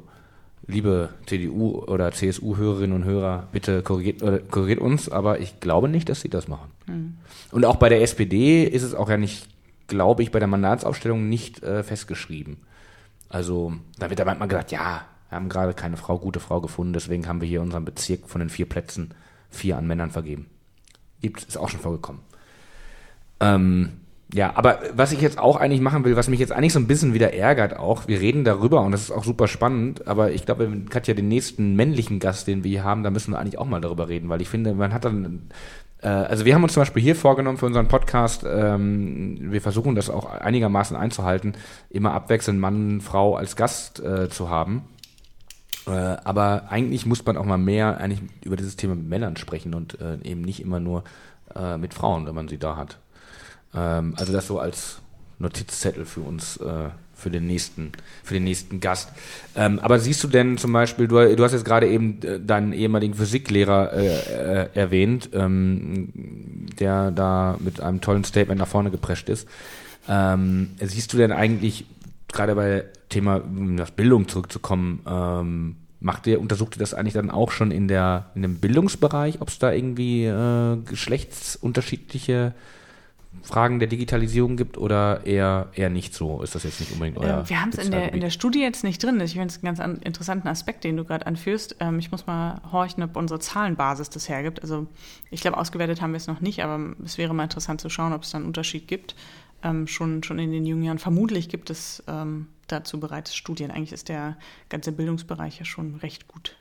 liebe CDU oder CSU-Hörerinnen und Hörer, bitte korrigiert, äh, korrigiert, uns, aber ich glaube nicht, dass sie das machen. Hm. Und auch bei der SPD ist es auch ja nicht, glaube ich, bei der Mandatsaufstellung nicht äh, festgeschrieben. Also, da wird da manchmal gesagt, ja, wir haben gerade keine Frau, gute Frau gefunden, deswegen haben wir hier unseren Bezirk von den vier Plätzen vier an Männern vergeben. Gibt, ist auch schon vorgekommen. Ähm, ja, aber was ich jetzt auch eigentlich machen will, was mich jetzt eigentlich so ein bisschen wieder ärgert auch, wir reden darüber und das ist auch super spannend, aber ich glaube, Katja, den nächsten männlichen Gast, den wir hier haben, da müssen wir eigentlich auch mal darüber reden, weil ich finde, man hat dann, äh, also wir haben uns zum Beispiel hier vorgenommen für unseren Podcast, ähm, wir versuchen das auch einigermaßen einzuhalten, immer abwechselnd Mann, Frau als Gast äh, zu haben. Äh, aber eigentlich muss man auch mal mehr eigentlich über dieses Thema mit Männern sprechen und äh, eben nicht immer nur äh, mit Frauen, wenn man sie da hat. Ähm, also das so als Notizzettel für uns, äh, für den nächsten, für den nächsten Gast. Ähm, aber siehst du denn zum Beispiel, du, du hast jetzt gerade eben äh, deinen ehemaligen Physiklehrer äh, äh, erwähnt, ähm, der da mit einem tollen Statement nach vorne geprescht ist. Ähm, siehst du denn eigentlich gerade bei Thema das Bildung zurückzukommen, ähm, macht ihr, untersucht ihr das eigentlich dann auch schon in der in dem Bildungsbereich, ob es da irgendwie äh, geschlechtsunterschiedliche Fragen der Digitalisierung gibt oder eher eher nicht so? Ist das jetzt nicht unbedingt euer? Äh, wir haben es in der, in der Studie jetzt nicht drin. Ich finde es einen ganz interessanten Aspekt, den du gerade anführst. Ähm, ich muss mal horchen, ob unsere Zahlenbasis das hergibt. Also ich glaube, ausgewertet haben wir es noch nicht, aber es wäre mal interessant zu schauen, ob es da einen Unterschied gibt ähm, schon, schon in den jungen Jahren. Vermutlich gibt es ähm, dazu bereits Studien. Eigentlich ist der ganze Bildungsbereich ja schon recht gut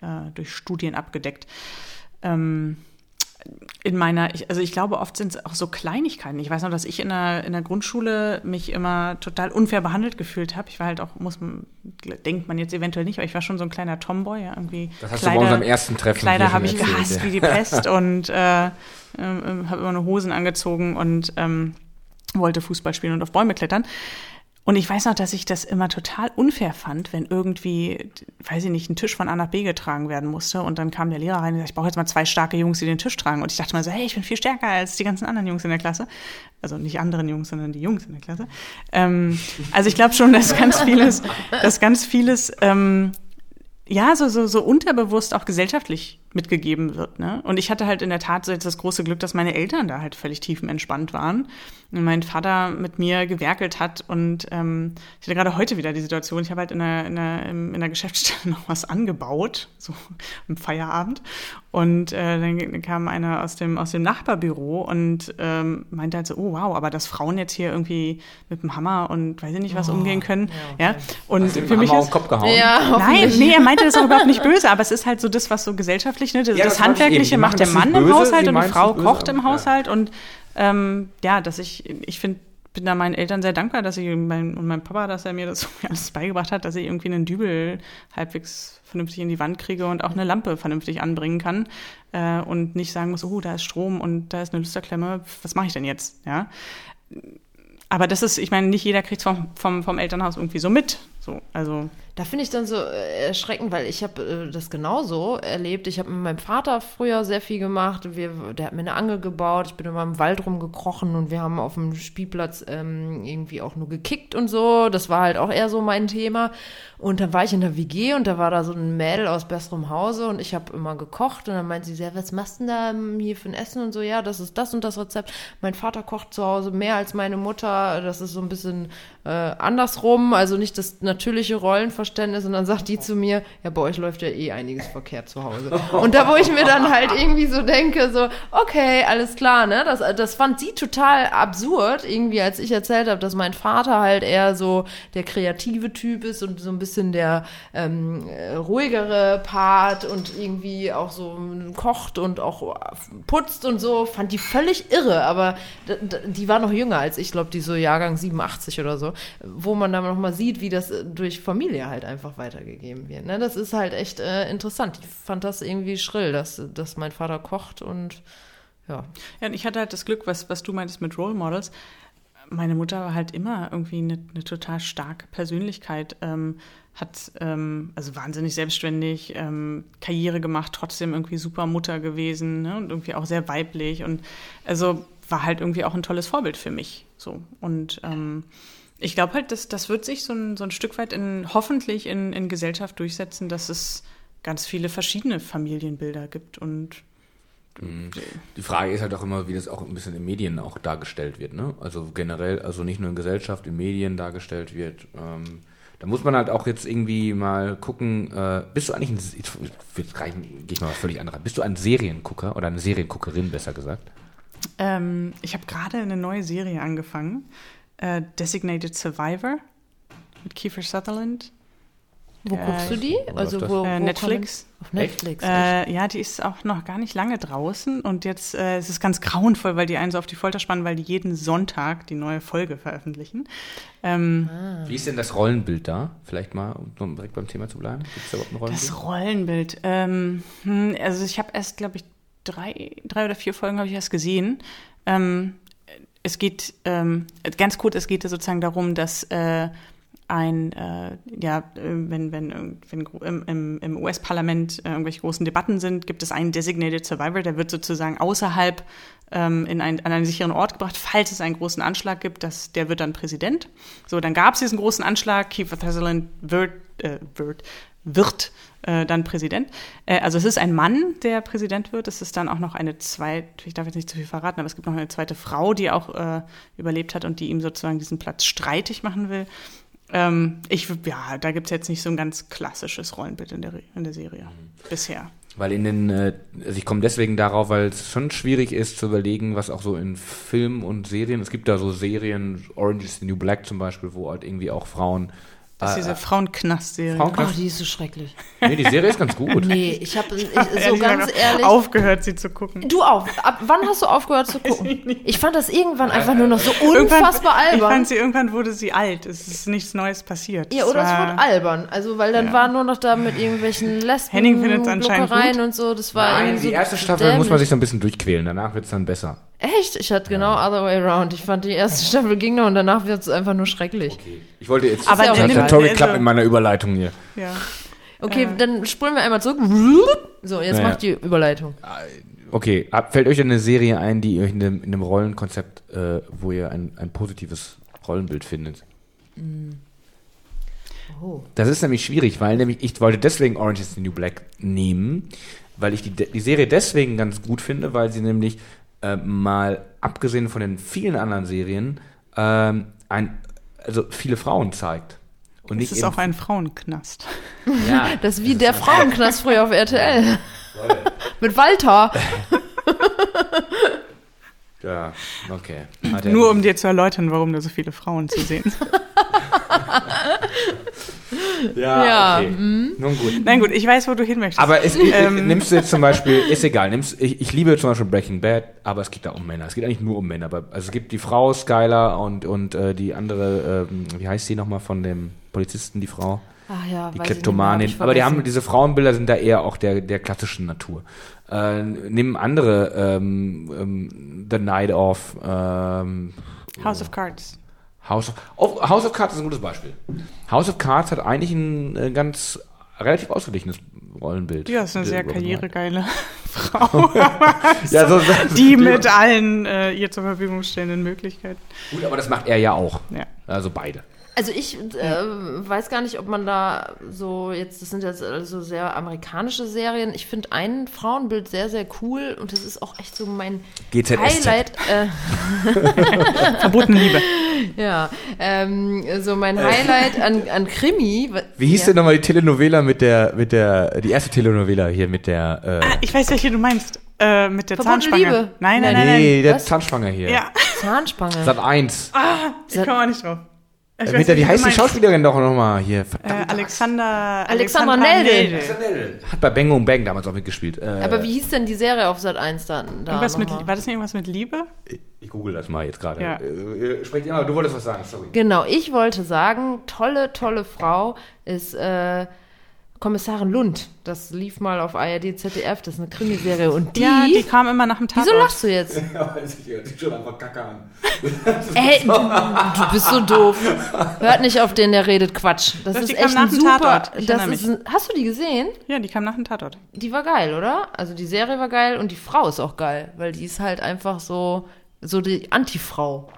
äh, durch Studien abgedeckt. Ähm, in meiner, ich, also ich glaube, oft sind es auch so Kleinigkeiten. Ich weiß noch, dass ich in der, in der Grundschule mich immer total unfair behandelt gefühlt habe. Ich war halt auch, muss man, denkt man jetzt eventuell nicht, aber ich war schon so ein kleiner Tomboy, ja, irgendwie. Das hast Kleider, du bei unserem ersten Treffen Kleider habe ich gehasst ja. wie die Pest und äh, äh, habe immer nur Hosen angezogen und ähm, wollte Fußball spielen und auf Bäume klettern. Und ich weiß noch, dass ich das immer total unfair fand, wenn irgendwie, weiß ich nicht, ein Tisch von A nach B getragen werden musste. Und dann kam der Lehrer rein und sagte, ich brauche jetzt mal zwei starke Jungs, die den Tisch tragen. Und ich dachte mal so, hey, ich bin viel stärker als die ganzen anderen Jungs in der Klasse. Also nicht anderen Jungs, sondern die Jungs in der Klasse. Ähm, also ich glaube schon, dass ganz vieles, dass ganz vieles, ähm, ja, so, so, so unterbewusst auch gesellschaftlich mitgegeben wird. Ne? Und ich hatte halt in der Tat so jetzt das große Glück, dass meine Eltern da halt völlig tiefenentspannt waren und mein Vater mit mir gewerkelt hat. Und ähm, ich hatte gerade heute wieder die Situation, ich habe halt in der, in, der, in der Geschäftsstelle noch was angebaut, so im Feierabend. Und äh, dann kam einer aus dem, aus dem Nachbarbüro und ähm, meinte halt so, oh wow, aber dass Frauen jetzt hier irgendwie mit dem Hammer und weiß ich nicht was oh, umgehen können. Ja, okay. ja. Und für mich ist, Kopf gehauen? Ja, Nein, nee, er meinte das auch überhaupt nicht böse, aber es ist halt so das, was so gesellschaftlich, ne? Das, ja, das, Handwerkliche macht der Mann im Haushalt und die Frau kocht im Haushalt und ähm, ja, dass ich, ich finde, bin da meinen Eltern sehr dankbar, dass ich mein, und mein Papa, dass er mir das alles beigebracht hat, dass ich irgendwie einen Dübel halbwegs vernünftig in die Wand kriege und auch eine Lampe vernünftig anbringen kann äh, und nicht sagen muss, oh, da ist Strom und da ist eine Lüsterklemme, was mache ich denn jetzt? Ja. Aber das ist, ich meine, nicht jeder kriegt vom, vom, vom Elternhaus irgendwie so mit. So, also da finde ich dann so äh, erschreckend, weil ich habe äh, das genauso erlebt. Ich habe mit meinem Vater früher sehr viel gemacht. Wir, der hat mir eine Angel gebaut. Ich bin immer im Wald rumgekrochen und wir haben auf dem Spielplatz ähm, irgendwie auch nur gekickt und so. Das war halt auch eher so mein Thema. Und dann war ich in der WG und da war da so ein Mädel aus besserem Hause und ich habe immer gekocht und dann meinte sie, sehr, was machst du denn da ähm, hier für ein Essen und so? Ja, das ist das und das Rezept. Mein Vater kocht zu Hause mehr als meine Mutter. Das ist so ein bisschen äh, andersrum, also nicht das natürliche Rollenverständnis Missverständnis und dann sagt die zu mir, ja, bei euch läuft ja eh einiges verkehrt zu Hause. Und da, wo ich mir dann halt irgendwie so denke, so, okay, alles klar, ne? Das, das fand sie total absurd, irgendwie, als ich erzählt habe, dass mein Vater halt eher so der kreative Typ ist und so ein bisschen der ähm, äh, ruhigere Part und irgendwie auch so kocht und auch putzt und so, fand die völlig irre, aber die war noch jünger als ich, glaube, die so Jahrgang 87 oder so, wo man dann nochmal sieht, wie das durch Familie halt einfach weitergegeben wird. Ne? Das ist halt echt äh, interessant. Ich fand das irgendwie schrill, dass, dass mein Vater kocht und ja. Ja, und ich hatte halt das Glück, was, was du meintest mit Role Models. Meine Mutter war halt immer irgendwie eine, eine total starke Persönlichkeit, ähm, hat ähm, also wahnsinnig selbstständig ähm, Karriere gemacht, trotzdem irgendwie super Mutter gewesen ne? und irgendwie auch sehr weiblich und also war halt irgendwie auch ein tolles Vorbild für mich. So und ähm, ich glaube halt, dass das wird sich so ein, so ein Stück weit in, hoffentlich in, in Gesellschaft durchsetzen, dass es ganz viele verschiedene Familienbilder gibt und mhm. die Frage ist halt auch immer, wie das auch ein bisschen in Medien auch dargestellt wird, ne? Also generell, also nicht nur in Gesellschaft, in Medien dargestellt wird. Ähm, da muss man halt auch jetzt irgendwie mal gucken, äh, bist du eigentlich ein, jetzt gehe ich mal was völlig anderes, bist du ein Seriengucker oder eine Serienguckerin, besser gesagt? Ähm, ich habe gerade eine neue Serie angefangen äh, Designated Survivor mit Kiefer Sutherland. Wo äh, guckst du die? Also wo, äh, wo Netflix. Auf Netflix. Äh, ja, die ist auch noch gar nicht lange draußen und jetzt äh, ist es ganz grauenvoll, weil die einen so auf die Folter spannen, weil die jeden Sonntag die neue Folge veröffentlichen. Ähm, ah. Wie ist denn das Rollenbild da? Vielleicht mal, um direkt beim Thema zu bleiben. Gibt es da überhaupt ein Rollenbild? Das Rollenbild. Ähm, hm, also ich habe erst, glaube ich, drei, drei oder vier Folgen habe ich erst gesehen. Ähm, es geht ähm, ganz kurz, es geht sozusagen darum, dass äh, ein, äh, ja, wenn, wenn, wenn im, im, im US-Parlament äh, irgendwelche großen Debatten sind, gibt es einen Designated Survivor, der wird sozusagen außerhalb ähm, in ein, an einen sicheren Ort gebracht, falls es einen großen Anschlag gibt, das, der wird dann Präsident. So, dann gab es diesen großen Anschlag, Kiefer Sutherland wird, äh, wird, wird äh, dann Präsident. Äh, also es ist ein Mann, der Präsident wird. Es ist dann auch noch eine zweite, ich darf jetzt nicht zu viel verraten, aber es gibt noch eine zweite Frau, die auch äh, überlebt hat und die ihm sozusagen diesen Platz streitig machen will. Ähm, ich, ja, da gibt es jetzt nicht so ein ganz klassisches Rollenbild in der, in der Serie mhm. bisher. Weil in den, äh, also ich komme deswegen darauf, weil es schon schwierig ist zu überlegen, was auch so in Filmen und Serien, es gibt da so Serien, Orange is the New Black zum Beispiel, wo halt irgendwie auch Frauen das ist diese Frauenknast-Serie. Frauenknast. Oh, die ist so schrecklich. Nee, die Serie ist ganz gut. nee, ich habe so ganz ehrlich aufgehört, sie zu gucken. Du auch. Ab wann hast du aufgehört zu gucken? Ich, ich fand das irgendwann einfach nur noch so unfassbar albern. Ich fand sie irgendwann wurde sie alt. Es ist nichts Neues passiert. Ja, oder es, es wurde albern. Also weil dann ja. war nur noch da mit irgendwelchen Lesben Henning findet es anscheinend gut. und so. Das war Nein, die erste Staffel dämlich. muss man sich so ein bisschen durchquälen. Danach wird es dann besser. Echt? Ich hatte genau ja. other way around. Ich fand die erste Staffel ging noch und danach wird es einfach nur schrecklich. Okay. Ich wollte jetzt. Aber das hat ja toll geklappt in meiner Überleitung hier. Ja. Okay, äh. dann spulen wir einmal zurück. So, jetzt naja. macht die Überleitung. Okay, fällt euch eine Serie ein, die euch in einem, in einem Rollenkonzept, äh, wo ihr ein, ein positives Rollenbild findet? Mm. Oh. Das ist nämlich schwierig, weil nämlich ich wollte deswegen Orange is the New Black nehmen, weil ich die, die Serie deswegen ganz gut finde, weil sie nämlich äh, mal abgesehen von den vielen anderen Serien ähm, ein, also viele Frauen zeigt. Und es ist auch ein Frauenknast. Ja, das ist wie der Frauenknast früher auf RTL. Mit Walter. ja, okay. Nur um dir zu erläutern, warum da so viele Frauen zu sehen sind. ja, ja. Okay. Mhm. Nun gut. Nein, gut, ich weiß, wo du hin möchtest. Aber es, ähm. nimmst du jetzt zum Beispiel, ist egal, nimmst, ich, ich, liebe zum Beispiel Breaking Bad, aber es geht da um Männer. Es geht eigentlich nur um Männer. Aber, also es gibt die Frau Skylar und, und äh, die andere, äh, wie heißt sie nochmal von dem Polizisten, die Frau? Ach ja, die Kleptomanin. Aber die haben, diese Frauenbilder sind da eher auch der, der klassischen Natur. Äh, nimm andere, ähm, ähm, The Night of, ähm, House of Cards. House of, oh, House of Cards ist ein gutes Beispiel. House of Cards hat eigentlich ein äh, ganz relativ ausgeglichenes Rollenbild. Ja, ist eine sehr karrieregeile Frau. ja, so, die mit allen äh, ihr zur Verfügung stehenden Möglichkeiten. Gut, aber das macht er ja auch. Ja. Also beide. Also ich äh, weiß gar nicht, ob man da so jetzt, das sind jetzt also sehr amerikanische Serien. Ich finde ein Frauenbild sehr, sehr cool und das ist auch echt so mein GZSZ. Highlight. Äh, Verbotene Liebe. ja, ähm, so mein Highlight an, an Krimi. Wie hieß ja. denn nochmal die Telenovela mit der, mit der, die erste Telenovela hier mit der, äh, Ah, ich weiß, welche du meinst. Äh, mit der Verbotene Zahnspange. Liebe. Nein, nein, Nein, nee, nein. der Was? Zahnspange hier. Ja, Zahnspange. Sat 1. ich komme auch nicht drauf. Ich Äh, weiß, mit der, wie heißt die. Schauspielerin doch nochmal hier? Äh, Verdammt. Alexander, Alexandra Alexandra Neldel. Hat bei Bang und Bang damals auch mitgespielt. Äh, Aber wie hieß denn die Serie auf Sat 1 dann? Da Irgendwas mit, war das nicht irgendwas mit Liebe? Ich google das mal jetzt gerade. Ja. Äh, äh, sprecht immer, du wolltest was sagen, sorry. Genau, ich wollte sagen, tolle, tolle Frau ist äh, Kommissarin Lund. Das lief mal auf ARD, ZDF, das ist eine Krimiserie. Und die, ja, die kam immer nach dem Tatort. wieso lachst du jetzt? Ja, weiß ich, hört sich schon einfach kacke an. Ey, du, du bist so doof. Hört nicht auf den, der redet Quatsch. Das Doch, ist die kam echt nach ein dem super. Das ist ein, hast du die gesehen? Ja, die kam nach dem Tatort. Die war geil, oder? Also die Serie war geil und die Frau ist auch geil, weil die ist halt einfach so, so die Anti-Frau.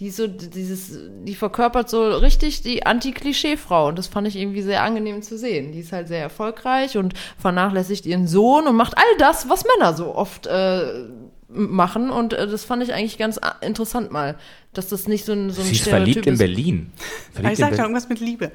Die so dieses, die verkörpert so richtig die Anti-Klischee-Frau und das fand ich irgendwie sehr angenehm zu sehen. Die ist halt sehr erfolgreich und vernachlässigt ihren Sohn und macht all das, was Männer so oft äh, machen und äh, das fand ich eigentlich ganz a- interessant mal, dass das nicht so ein, so ein Sie ist verliebt in. Berlin. Aber Verliebt ich in sagte Berlin. irgendwas mit Liebe.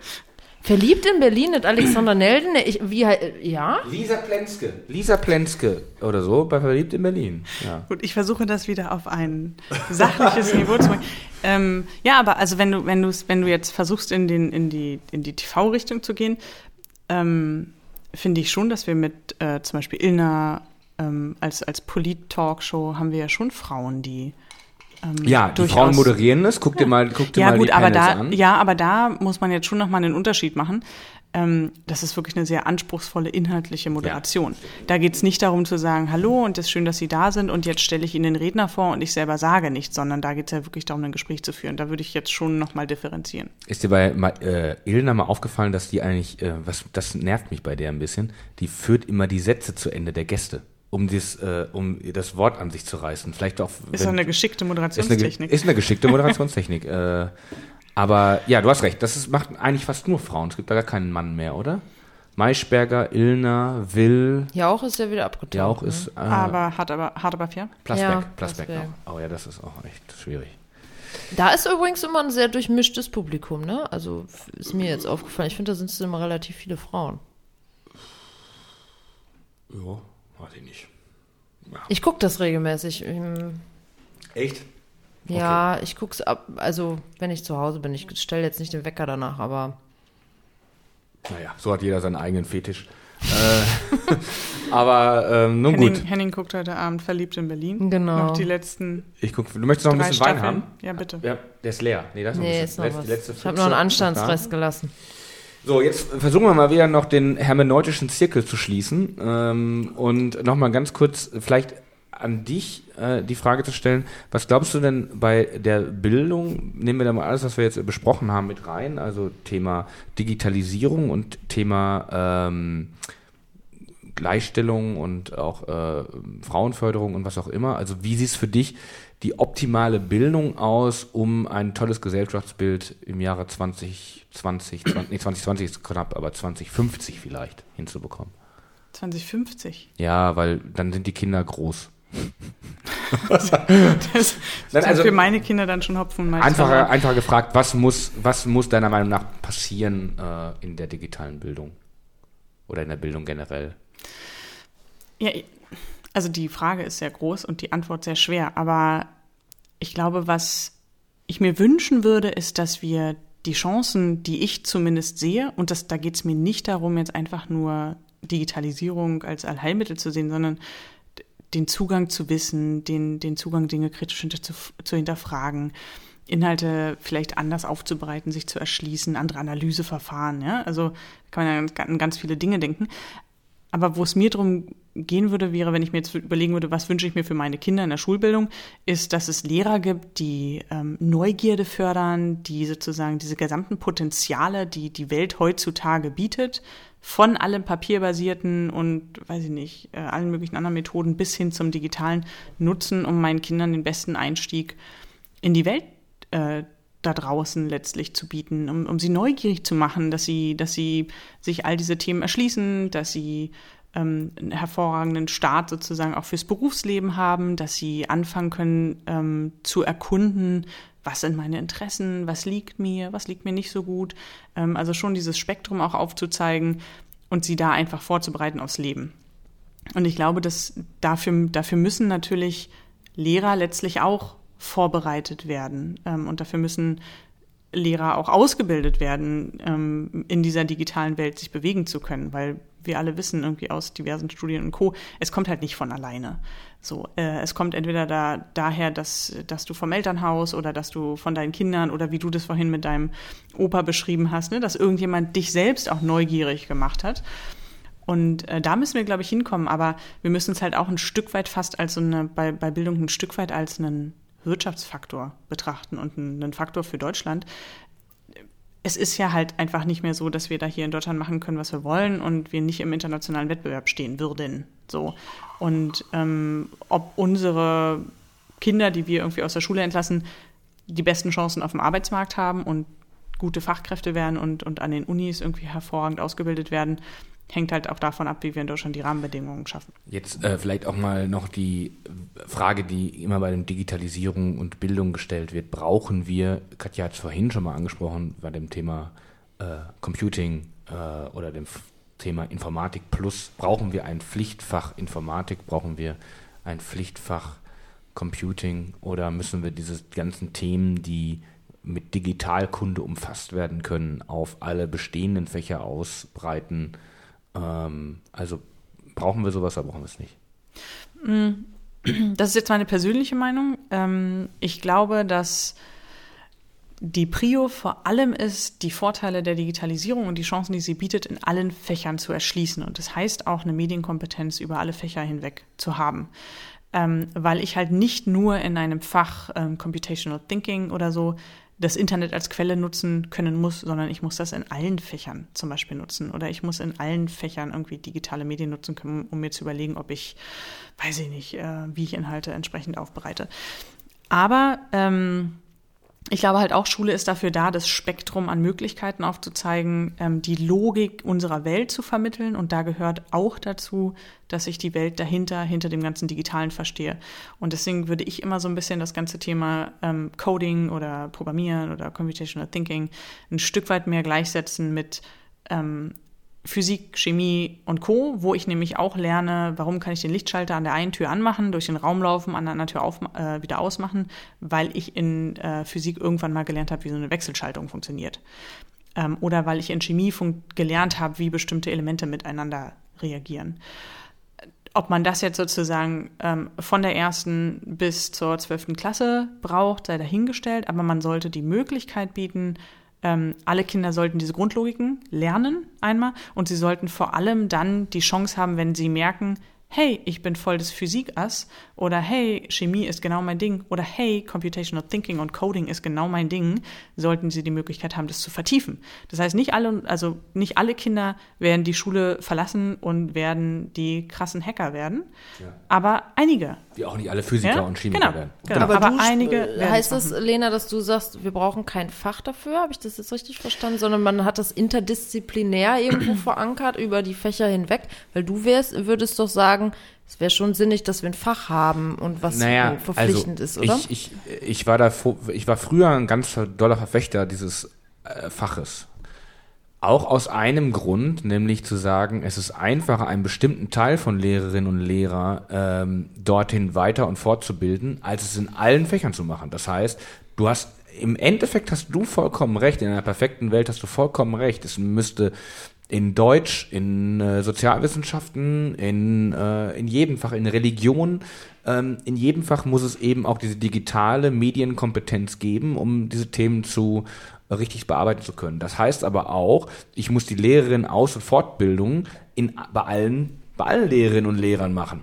Verliebt in Berlin mit Alexander Nelden, ich, wie, ja? Lisa Plenske. Lisa Plenske oder so, bei Verliebt in Berlin. Ja. Gut, ich versuche das wieder auf ein sachliches Niveau zu bringen. Ähm, ja, aber also wenn du, wenn du wenn du jetzt versuchst, in, den, in die, in die TV-Richtung zu gehen, ähm, finde ich schon, dass wir mit äh, zum Beispiel Ilna ähm, als, als Polit-Talkshow haben wir ja schon Frauen, die ähm, Ja, die Frauen moderieren das. Guck dir mal, guck dir ja, mal gut, die aber Panels da, an. ja, aber da muss man jetzt schon nochmal einen Unterschied machen. Ähm, das ist wirklich eine sehr anspruchsvolle inhaltliche Moderation. Da geht es nicht darum zu sagen, hallo und es ist schön, dass Sie da sind und jetzt stelle ich Ihnen den Redner vor und ich selber sage nichts, sondern da geht es ja wirklich darum, ein Gespräch zu führen. Da würde ich jetzt schon nochmal differenzieren. Ist dir bei äh, Ilna mal aufgefallen, dass die eigentlich, äh, was das nervt mich bei der ein bisschen, die führt immer die Sätze zu Ende der Gäste, um das, äh, um das Wort an sich zu reißen. Vielleicht auch. Ist wenn- doch eine geschickte ist eine, Moderationstechnik. ist eine geschickte Moderationstechnik. äh, aber ja, du hast recht. Das ist, macht eigentlich fast nur Frauen. Es gibt da gar keinen Mann mehr, oder? Maischberger, Illner, Will, Jauch ist ja wieder abgetaucht. Jauch ne? ist äh, aber hart aber, hart aber fair. Plasberg. Ja, Plasberg Plasberg. noch. Oh ja, das ist auch echt schwierig. Da ist übrigens immer ein sehr durchmischtes Publikum, ne? Also ist mir jetzt aufgefallen. Ich finde, da sind es immer relativ viele Frauen. Ja, weiß ich nicht. Ich gucke das regelmäßig. Ähm, Echt? Ja, ich gucke es ab. Also, wenn ich zu Hause bin, ich stelle jetzt nicht den Wecker danach, aber Naja, so hat jeder seinen eigenen Fetisch. äh, aber ähm, nun Henning, gut. Henning guckt heute Abend verliebt in Berlin. Genau. Noch die letzten Ich guck, du möchtest noch ein bisschen Wein Staffeln. haben? Ja, bitte. Ja, der ist leer. Nee, da ist noch nee, ein ist noch Letz- was. die letzte ich habe noch einen noch Anstandsrest gelassen. So, jetzt versuchen wir mal wieder noch den hermeneutischen Zirkel zu schließen ähm, und nochmal ganz kurz vielleicht an dich äh, die Frage zu stellen, was glaubst du denn bei der Bildung, nehmen wir da mal alles, was wir jetzt besprochen haben, mit rein, also Thema Digitalisierung und Thema ähm, Gleichstellung und auch äh, Frauenförderung und was auch immer. Also wie sieht es für dich die optimale Bildung aus, um ein tolles Gesellschaftsbild im Jahre 2020, 20, nee, 2020 ist knapp, aber 2050 vielleicht hinzubekommen? 2050. Ja, weil dann sind die Kinder groß. Das Nein, ist also- für meine Kinder dann schon Hopfen und Malz. Einfacher, einfacher gefragt, was muss, was muss deiner Meinung nach passieren äh, in der digitalen Bildung? Oder in der Bildung generell? Ja, also die Frage ist sehr groß und die Antwort sehr schwer. Aber ich glaube, was ich mir wünschen würde, ist, dass wir die Chancen, die ich zumindest sehe, und das, da geht es mir nicht darum, jetzt einfach nur Digitalisierung als Allheilmittel zu sehen, sondern den Zugang zu Wissen, den, den Zugang, Dinge kritisch hinter, zu, zu hinterfragen, Inhalte vielleicht anders aufzubereiten, sich zu erschließen, andere Analyseverfahren. Ja? Also kann man ja an ganz viele Dinge denken. Aber wo es mir darum gehen würde, wäre, wenn ich mir jetzt überlegen würde, was wünsche ich mir für meine Kinder in der Schulbildung, ist, dass es Lehrer gibt, die ähm, Neugierde fördern, die sozusagen diese gesamten Potenziale, die die Welt heutzutage bietet, von allem papierbasierten und, weiß ich nicht, äh, allen möglichen anderen Methoden bis hin zum digitalen nutzen, um meinen Kindern den besten Einstieg in die Welt äh, da draußen letztlich zu bieten, um, um sie neugierig zu machen, dass sie, dass sie sich all diese Themen erschließen, dass sie ähm, einen hervorragenden Start sozusagen auch fürs Berufsleben haben, dass sie anfangen können ähm, zu erkunden, was sind meine Interessen, was liegt mir, was liegt mir nicht so gut. Ähm, also schon dieses Spektrum auch aufzuzeigen und sie da einfach vorzubereiten aufs Leben. Und ich glaube, dass dafür, dafür müssen natürlich Lehrer letztlich auch vorbereitet werden. Ähm, und dafür müssen Lehrer auch ausgebildet werden, ähm, in dieser digitalen Welt sich bewegen zu können, weil wir alle wissen irgendwie aus diversen Studien und Co. Es kommt halt nicht von alleine. So, äh, es kommt entweder da, daher, dass, dass du vom Elternhaus oder dass du von deinen Kindern oder wie du das vorhin mit deinem Opa beschrieben hast, ne, dass irgendjemand dich selbst auch neugierig gemacht hat. Und äh, da müssen wir, glaube ich, hinkommen. Aber wir müssen es halt auch ein Stück weit fast als so eine, bei, bei Bildung ein Stück weit als einen Wirtschaftsfaktor betrachten und einen, Faktor für Deutschland. Es ist ja halt einfach nicht mehr so, dass wir da hier in Deutschland machen können, was wir wollen und wir nicht im internationalen Wettbewerb stehen würden. So. Und ähm, ob unsere Kinder, die wir irgendwie aus der Schule entlassen, die besten Chancen auf dem Arbeitsmarkt haben und gute Fachkräfte werden und, und an den Unis irgendwie hervorragend ausgebildet werden, hängt halt auch davon ab, wie wir in Deutschland die Rahmenbedingungen schaffen. Jetzt äh, vielleicht auch mal noch die Frage, die immer bei der Digitalisierung und Bildung gestellt wird. Brauchen wir, Katja hat es vorhin schon mal angesprochen, bei dem Thema äh, Computing äh, oder dem Thema Informatik Plus, brauchen wir ein Pflichtfach Informatik, brauchen wir ein Pflichtfach Computing oder müssen wir diese ganzen Themen, die mit Digitalkunde umfasst werden können, auf alle bestehenden Fächer ausbreiten? Ähm, also brauchen wir sowas oder brauchen wir es nicht? Mm, das ist jetzt meine persönliche Meinung. Ähm, ich glaube, dass die Prio vor allem ist, die Vorteile der Digitalisierung und die Chancen, die sie bietet, in allen Fächern zu erschließen. Und das heißt auch, eine Medienkompetenz über alle Fächer hinweg zu haben. Ähm, weil ich halt nicht nur in einem Fach ähm, Computational Thinking oder so das Internet als Quelle nutzen können muss, sondern ich muss das in allen Fächern zum Beispiel nutzen. Oder ich muss in allen Fächern irgendwie digitale Medien nutzen können, um mir zu überlegen, ob ich, weiß ich nicht, äh, wie ich Inhalte entsprechend aufbereite. Aber ähm, ich glaube halt auch, Schule ist dafür da, das Spektrum an Möglichkeiten aufzuzeigen, ähm, die Logik unserer Welt zu vermitteln. Und da gehört auch dazu, dass ich die Welt dahinter, hinter dem ganzen Digitalen verstehe. Und deswegen würde ich immer so ein bisschen das ganze Thema ähm, Coding oder Programmieren oder Computational Thinking ein Stück weit mehr gleichsetzen mit ähm, Physik, Chemie und Co., wo ich nämlich auch lerne, warum kann ich den Lichtschalter an der einen Tür anmachen, durch den Raum laufen, an der anderen Tür auf, äh, wieder ausmachen, weil ich in äh, Physik irgendwann mal gelernt habe, wie so eine Wechselschaltung funktioniert. Ähm, oder weil ich in Chemie gelernt habe, wie bestimmte Elemente miteinander reagieren. Ob man das jetzt sozusagen ähm, von der ersten bis zur zwölften Klasse braucht, sei dahingestellt, aber man sollte die Möglichkeit bieten, ähm, alle Kinder sollten diese Grundlogiken lernen einmal und sie sollten vor allem dann die Chance haben, wenn sie merken, hey, ich bin voll des Physikass oder hey, Chemie ist genau mein Ding oder hey, Computational Thinking und Coding ist genau mein Ding, sollten sie die Möglichkeit haben, das zu vertiefen. Das heißt, nicht alle, also nicht alle Kinder werden die Schule verlassen und werden die krassen Hacker werden, ja. aber einige. Wie auch nicht alle Physiker ja? und Chemiker genau, werden. Genau, aber, aber einige. Äh, heißt das, Lena, dass du sagst, wir brauchen kein Fach dafür? Habe ich das jetzt richtig verstanden? Sondern man hat das interdisziplinär irgendwo verankert über die Fächer hinweg, weil du wärst, würdest doch sagen, es wäre schon sinnig, dass wir ein Fach haben und was naja, verpflichtend also ist, oder? Ich, ich, ich, war da, ich war früher ein ganz doller Verfechter dieses äh, Faches. Auch aus einem Grund, nämlich zu sagen, es ist einfacher, einen bestimmten Teil von Lehrerinnen und Lehrern ähm, dorthin weiter und fortzubilden, als es in allen Fächern zu machen. Das heißt, du hast im Endeffekt hast du vollkommen recht, in einer perfekten Welt hast du vollkommen recht. Es müsste in Deutsch, in äh, Sozialwissenschaften, in, äh, in jedem Fach, in Religion, ähm, in jedem Fach muss es eben auch diese digitale Medienkompetenz geben, um diese Themen zu äh, richtig bearbeiten zu können. Das heißt aber auch, ich muss die Lehrerin Aus- und Fortbildung in, bei allen, bei allen Lehrerinnen und Lehrern machen.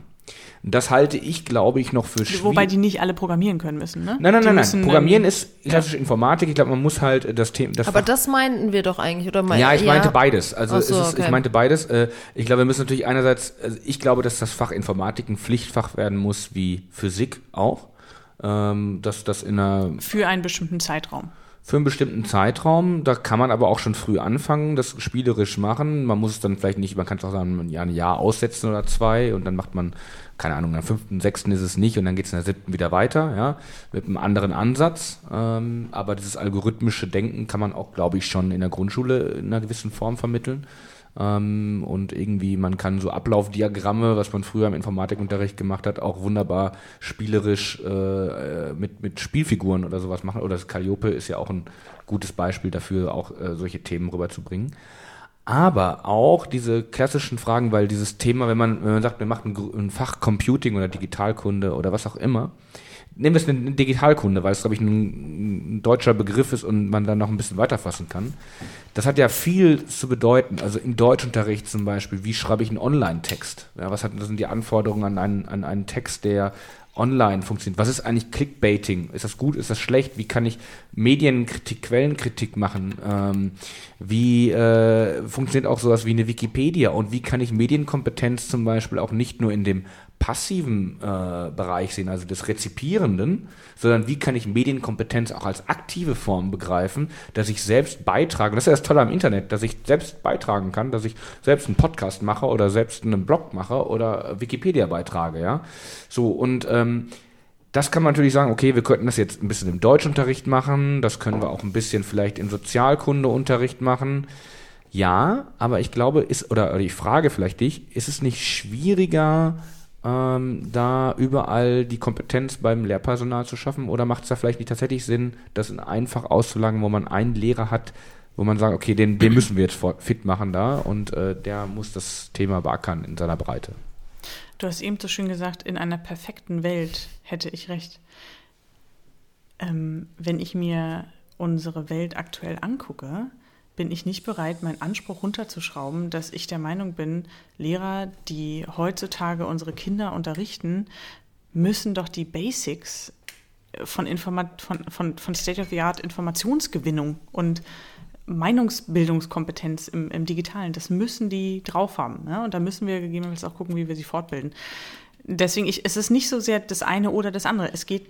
Das halte ich, glaube ich, noch für schwierig. Wobei die nicht alle programmieren können müssen, ne? Nein, nein, die nein, nein. Programmieren ist klassische ja. Informatik. Ich glaube, man muss halt das Thema. Das Aber Fach das meinten wir doch eigentlich, oder? Mein, ja, ich meinte beides. Also so, ist, okay. ich meinte beides. Äh, ich glaube, wir müssen natürlich einerseits, also ich glaube, dass das Fach Informatik ein Pflichtfach werden muss, wie Physik auch. Ähm, dass das in einer für einen bestimmten Zeitraum. Für einen bestimmten Zeitraum. Da kann man aber auch schon früh anfangen, das spielerisch machen. Man muss es dann vielleicht nicht, man kann es auch sagen, ja, ein Jahr aussetzen oder zwei und dann macht man, keine Ahnung, am fünften, sechsten ist es nicht und dann geht es in der siebten wieder weiter, ja, mit einem anderen Ansatz. Ähm, aber dieses algorithmische Denken kann man auch, glaube ich, schon in der Grundschule in einer gewissen Form vermitteln. Ähm, und irgendwie, man kann so Ablaufdiagramme, was man früher im Informatikunterricht gemacht hat, auch wunderbar spielerisch äh, mit, mit Spielfiguren oder sowas machen. Oder das Calliope ist ja auch ein gutes Beispiel dafür, auch äh, solche Themen rüberzubringen. Aber auch diese klassischen Fragen, weil dieses Thema, wenn man, wenn man sagt, wir machen ein Fach Computing oder Digitalkunde oder was auch immer, nehmen wir es eine Digitalkunde, weil es, glaube ich, ein, ein, deutscher Begriff ist und man dann noch ein bisschen weiterfassen kann. Das hat ja viel zu bedeuten. Also im Deutschunterricht zum Beispiel, wie schreibe ich einen Online-Text? Ja, was hat, sind die Anforderungen an einen, an einen Text, der online funktioniert. Was ist eigentlich Clickbaiting? Ist das gut? Ist das schlecht? Wie kann ich Medienkritik, Quellenkritik machen? Ähm, wie äh, funktioniert auch sowas wie eine Wikipedia? Und wie kann ich Medienkompetenz zum Beispiel auch nicht nur in dem passiven äh, Bereich sehen, also des Rezipierenden, sondern wie kann ich Medienkompetenz auch als aktive Form begreifen, dass ich selbst beitrage. Das ist ja das Tolle am Internet, dass ich selbst beitragen kann, dass ich selbst einen Podcast mache oder selbst einen Blog mache oder Wikipedia beitrage, ja. So, und ähm, das kann man natürlich sagen, okay, wir könnten das jetzt ein bisschen im Deutschunterricht machen, das können wir auch ein bisschen vielleicht im Sozialkundeunterricht machen. Ja, aber ich glaube, ist, oder, oder ich frage vielleicht dich, ist es nicht schwieriger, ähm, da überall die Kompetenz beim Lehrpersonal zu schaffen? Oder macht es da vielleicht nicht tatsächlich Sinn, das einfach auszulangen, wo man einen Lehrer hat, wo man sagt, okay, den, den müssen wir jetzt fit machen da und äh, der muss das Thema beackern in seiner Breite? Du hast eben so schön gesagt, in einer perfekten Welt hätte ich recht. Ähm, wenn ich mir unsere Welt aktuell angucke, bin ich nicht bereit, meinen Anspruch runterzuschrauben, dass ich der Meinung bin, Lehrer, die heutzutage unsere Kinder unterrichten, müssen doch die Basics von, Informat von, von, von State-of-the-Art Informationsgewinnung und Meinungsbildungskompetenz im, im Digitalen, das müssen die drauf haben. Ja? Und da müssen wir gegebenenfalls auch gucken, wie wir sie fortbilden. Deswegen, ich, es ist nicht so sehr das eine oder das andere. Es geht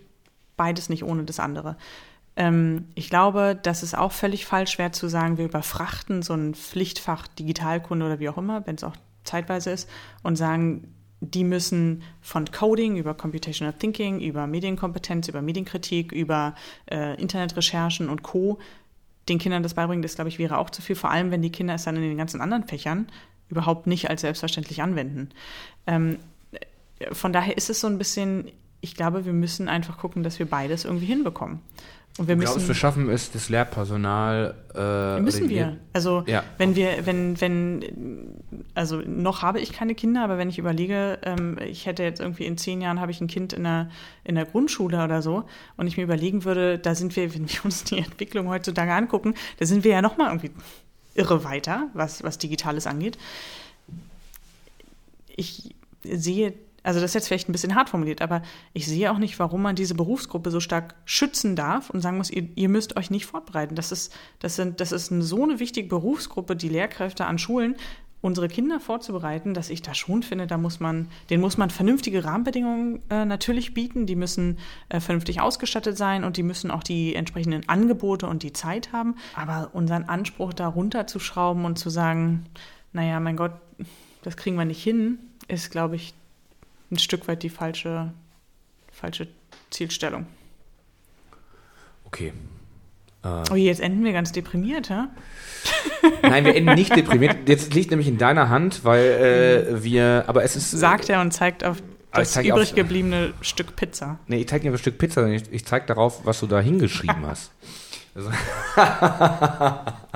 beides nicht ohne das andere. Ähm, ich glaube, das ist auch völlig falsch, schwer zu sagen, wir überfrachten so ein Pflichtfach Digitalkunde oder wie auch immer, wenn es auch zeitweise ist, und sagen, die müssen von Coding über Computational Thinking, über Medienkompetenz, über Medienkritik, über äh, Internetrecherchen und Co. den Kindern das beibringen. Das, glaube ich, wäre auch zu viel, vor allem wenn die Kinder es dann in den ganzen anderen Fächern überhaupt nicht als selbstverständlich anwenden. Ähm, von daher ist es so ein bisschen, ich glaube, wir müssen einfach gucken, dass wir beides irgendwie hinbekommen. Und wir müssen, glaubst, wir schaffen es, das Lehrpersonal. Äh, müssen wir. Also ja. wenn wir, wenn, wenn, also noch habe ich keine Kinder, aber wenn ich überlege, ähm, ich hätte jetzt irgendwie in zehn Jahren habe ich ein Kind in der, in der Grundschule oder so, und ich mir überlegen würde, da sind wir, wenn wir uns die Entwicklung heutzutage angucken, da sind wir ja noch mal irgendwie irre weiter, was, was Digitales angeht. Ich sehe also das ist jetzt vielleicht ein bisschen hart formuliert, aber ich sehe auch nicht, warum man diese Berufsgruppe so stark schützen darf und sagen muss, ihr, ihr müsst euch nicht fortbereiten. Das ist, das sind, das ist so eine wichtige Berufsgruppe, die Lehrkräfte an Schulen, unsere Kinder vorzubereiten, dass ich da schon finde, da muss man, denen muss man vernünftige Rahmenbedingungen äh, natürlich bieten, die müssen äh, vernünftig ausgestattet sein und die müssen auch die entsprechenden Angebote und die Zeit haben. Aber unseren Anspruch da runterzuschrauben und zu sagen, naja, mein Gott, das kriegen wir nicht hin, ist, glaube ich, ein Stück weit die falsche, falsche Zielstellung. Okay. Äh, oh, jetzt enden wir ganz deprimiert, hä? Nein, wir enden nicht deprimiert. Jetzt liegt nämlich in deiner Hand, weil äh, wir, aber es ist. Äh, Sagt er und zeigt auf das übrig gebliebene Stück Pizza. Nee, ich zeige auf ein Stück Pizza, ich, ich zeige darauf, was du da hingeschrieben hast. Also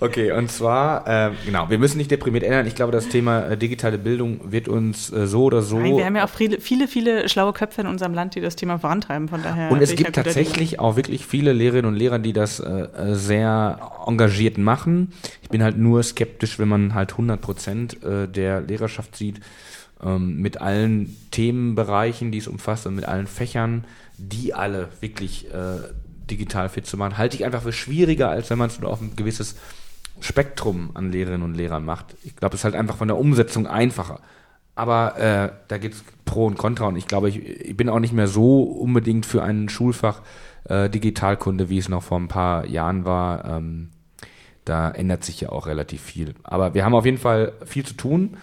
Okay, und zwar, äh, genau, wir müssen nicht deprimiert ändern. Ich glaube, das Thema äh, digitale Bildung wird uns äh, so oder so. Nein, wir haben ja auch viele, viele, viele schlaue Köpfe in unserem Land, die das Thema vorantreiben. Von daher. Und es gibt tatsächlich auch wirklich viele Lehrerinnen und Lehrer, die das äh, sehr engagiert machen. Ich bin halt nur skeptisch, wenn man halt 100 Prozent äh, der Lehrerschaft sieht, ähm, mit allen Themenbereichen, die es umfasst und mit allen Fächern, die alle wirklich äh, digital fit zu machen, halte ich einfach für schwieriger, als wenn man es nur auf ein gewisses Spektrum an Lehrerinnen und Lehrern macht. Ich glaube, es ist halt einfach von der Umsetzung einfacher. Aber äh, da gibt es Pro und Contra und ich glaube, ich, ich bin auch nicht mehr so unbedingt für ein Schulfach äh, Digitalkunde, wie es noch vor ein paar Jahren war. Ähm, da ändert sich ja auch relativ viel. Aber wir haben auf jeden Fall viel zu tun.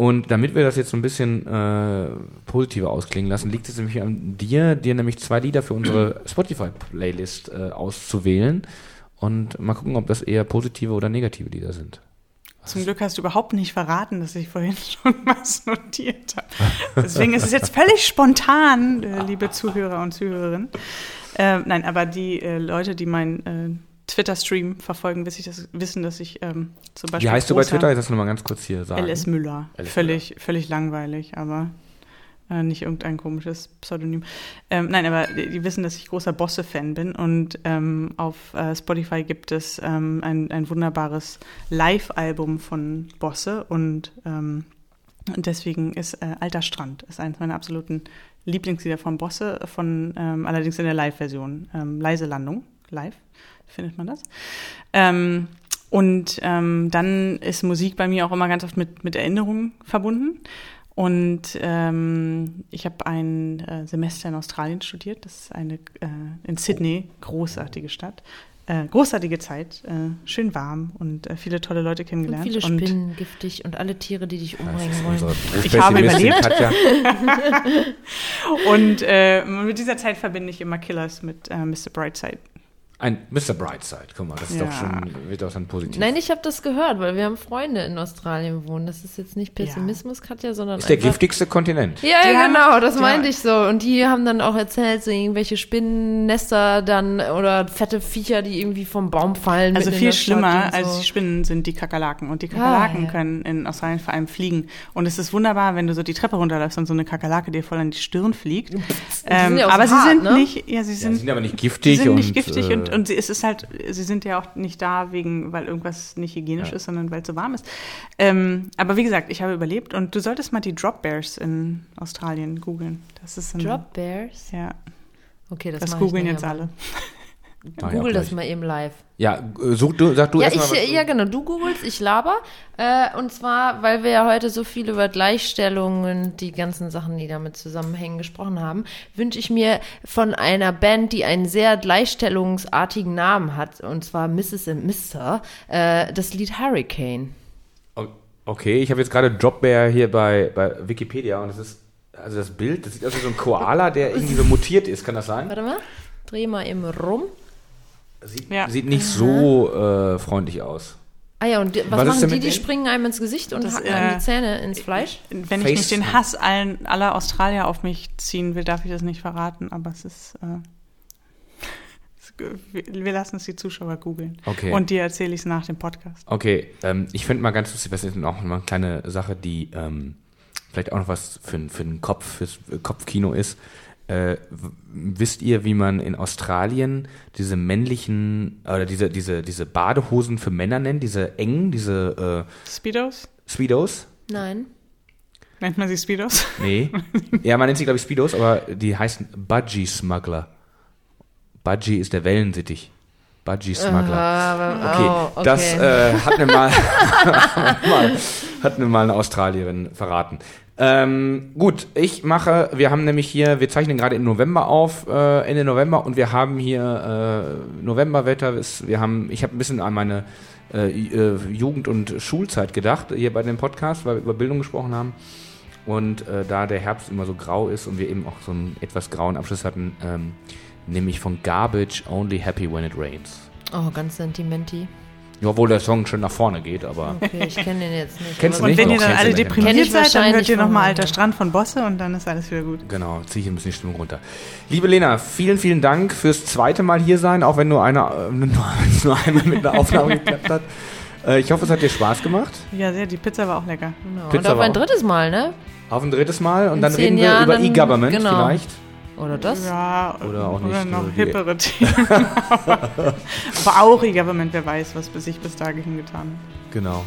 Und damit wir das jetzt so ein bisschen äh, positiver ausklingen lassen, liegt es nämlich an dir, dir nämlich zwei Lieder für unsere Spotify-Playlist äh, auszuwählen. Und mal gucken, ob das eher positive oder negative Lieder sind. Zum Glück hast du überhaupt nicht verraten, dass ich vorhin schon was notiert habe. Deswegen ist es jetzt völlig spontan, äh, liebe Zuhörer und Zuhörerinnen. Äh, nein, aber die äh, Leute, die meinen äh, Twitter-Stream verfolgen, wissen, dass, wissen, dass ich ähm, zum Beispiel. Wie heißt du bei Twitter? Jetzt das nochmal ganz kurz hier sagen. LS Müller. LS völlig, Müller. völlig langweilig, aber äh, nicht irgendein komisches Pseudonym. Ähm, nein, aber die, wissen, dass ich großer Bosse-Fan bin und ähm, auf äh, Spotify gibt es ähm, ein, ein wunderbares Live-Album von Bosse und, ähm, und deswegen ist äh, Alter Strand ist eines meiner absoluten Lieblingslieder von Bosse, von ähm, allerdings in der Live-Version. Leise Landung, live findet man das. Ähm, und ähm, dann ist Musik bei mir auch immer ganz oft mit, mit Erinnerungen verbunden. Und ähm, ich habe ein äh, Semester in Australien studiert. Das ist eine äh, in Sydney großartige Stadt. Äh, großartige Zeit, äh, schön warm und äh, viele tolle Leute kennengelernt. Und viele Spinnen, und, giftig und alle Tiere, die dich umbringen wollen. Ich habe überlebt. und äh, mit dieser Zeit verbinde ich immer Killers mit äh, Mr. Brightside. Ein Mr. Brightside, guck mal, das ist ja. doch schon, wird doch dann positiv. Nein, ich habe das gehört, weil wir haben Freunde in Australien wohnen. Das ist jetzt nicht Pessimismus, ja. Katja, sondern. Das ist der giftigste Kontinent. Ja, ja genau, das meinte ich so. Und die haben dann auch erzählt, so irgendwelche Spinnennester dann oder fette Viecher, die irgendwie vom Baum fallen. Also viel schlimmer so. als die Spinnen sind die Kakerlaken. Und die Kakerlaken ah, ja. können in Australien vor allem fliegen. Und es ist wunderbar, wenn du so die Treppe runterläufst und so eine Kakerlake dir voll an die Stirn fliegt. Ähm, ja aber hart, sie sind ne? nicht, ja, sie sind, sie sind aber nicht giftig. Sie sind nicht giftig und, und, und es ist halt sie sind ja auch nicht da, wegen, weil irgendwas nicht hygienisch ja. ist, sondern weil es so warm ist. Ähm, aber wie gesagt, ich habe überlebt und du solltest mal die Drop Bears in Australien googeln. Das ist ein, Drop Bears? Ja. Okay, das, das googeln jetzt alle. Google das mal eben live. Ja, such du, sag du ja, erst ich, Ja, genau, du googelst, ich laber. Äh, und zwar, weil wir ja heute so viel über Gleichstellung und die ganzen Sachen, die damit zusammenhängen, gesprochen haben, wünsche ich mir von einer Band, die einen sehr gleichstellungsartigen Namen hat, und zwar Mrs. and Mr., äh, das Lied Hurricane. Okay, ich habe jetzt gerade Dropbear hier bei, bei Wikipedia und es ist, also das Bild, das sieht aus wie so ein Koala, der irgendwie so mutiert ist, kann das sein? Warte mal, dreh mal eben rum. Sieht, ja. sieht nicht so äh, freundlich aus. Ah ja, und die, was, was machen die? Die springen einem ins Gesicht und das, hacken einem äh, die Zähne ins Fleisch? Wenn Face ich nicht den Hass allen, aller Australier auf mich ziehen will, darf ich das nicht verraten, aber es ist. Äh, wir lassen es die Zuschauer googeln. Okay. Und dir erzähle ich es nach dem Podcast. Okay, ähm, ich finde mal ganz lustig, was ist noch eine kleine Sache, die ähm, vielleicht auch noch was für, für den Kopf, fürs Kopfkino ist. Äh, wisst ihr, wie man in Australien diese männlichen oder diese, diese, diese Badehosen für Männer nennt, diese engen, diese äh, Speedos? Speedos? Nein. Nennt man sie Speedos? Nee. Ja, man nennt sie, glaube ich, Speedos, aber die heißen Budgie Smuggler. Budgie ist der Wellensittich. Budgie Smuggler. Uh, okay, oh, okay, das äh, hat, mir mal, hat mir mal eine Australierin verraten. Ähm, gut, ich mache, wir haben nämlich hier, wir zeichnen gerade im November auf, äh, Ende November und wir haben hier äh, Novemberwetter. Wir haben, ich habe ein bisschen an meine äh, äh, Jugend- und Schulzeit gedacht, hier bei dem Podcast, weil wir über Bildung gesprochen haben. Und äh, da der Herbst immer so grau ist und wir eben auch so einen etwas grauen Abschluss hatten, ähm, nehme ich von Garbage Only Happy When It Rains. Oh, ganz sentimental. Ja, obwohl der Song schon nach vorne geht, aber. Okay, ich kenne den jetzt nicht. Kennst du und nicht? wenn ihr dann alle deprimiert seid, dann hört ihr nochmal Alter Strand von Bosse und dann ist alles wieder gut. Genau, ziehe ich ein bisschen die Stimmung runter. Liebe Lena, vielen, vielen Dank fürs zweite Mal hier sein, auch wenn nur, einer, äh, nur einmal mit einer Aufnahme geklappt hat. Äh, ich hoffe, es hat dir Spaß gemacht. Ja, sehr. Die Pizza war auch lecker. Genau. Pizza und auf ein drittes Mal, ne? Auf ein drittes Mal und In dann reden wir Jahren über E-Government genau. vielleicht. Oder das? Ja, oder auch nicht. Oder noch also hippere Themen. Aber auch E-Government, wer weiß, was sich bis dahin getan hat. Genau.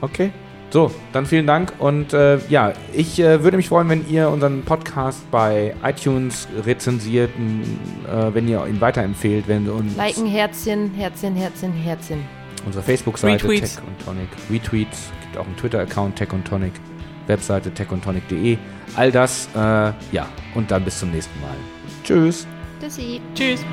Okay. So, dann vielen Dank und äh, ja, ich äh, würde mich freuen, wenn ihr unseren Podcast bei iTunes rezensiert, äh, wenn ihr ihn weiterempfehlt, wenn uns liken, Herzchen, Herzchen, Herzchen, Herzchen. Unsere Facebook-Seite Tech und Tonic, Retweets, gibt auch einen Twitter-Account Tech und Tonic, Webseite techontonic.de. All das, äh, ja, und dann bis zum nächsten Mal. Tschüss. Tschüssi. Tschüss.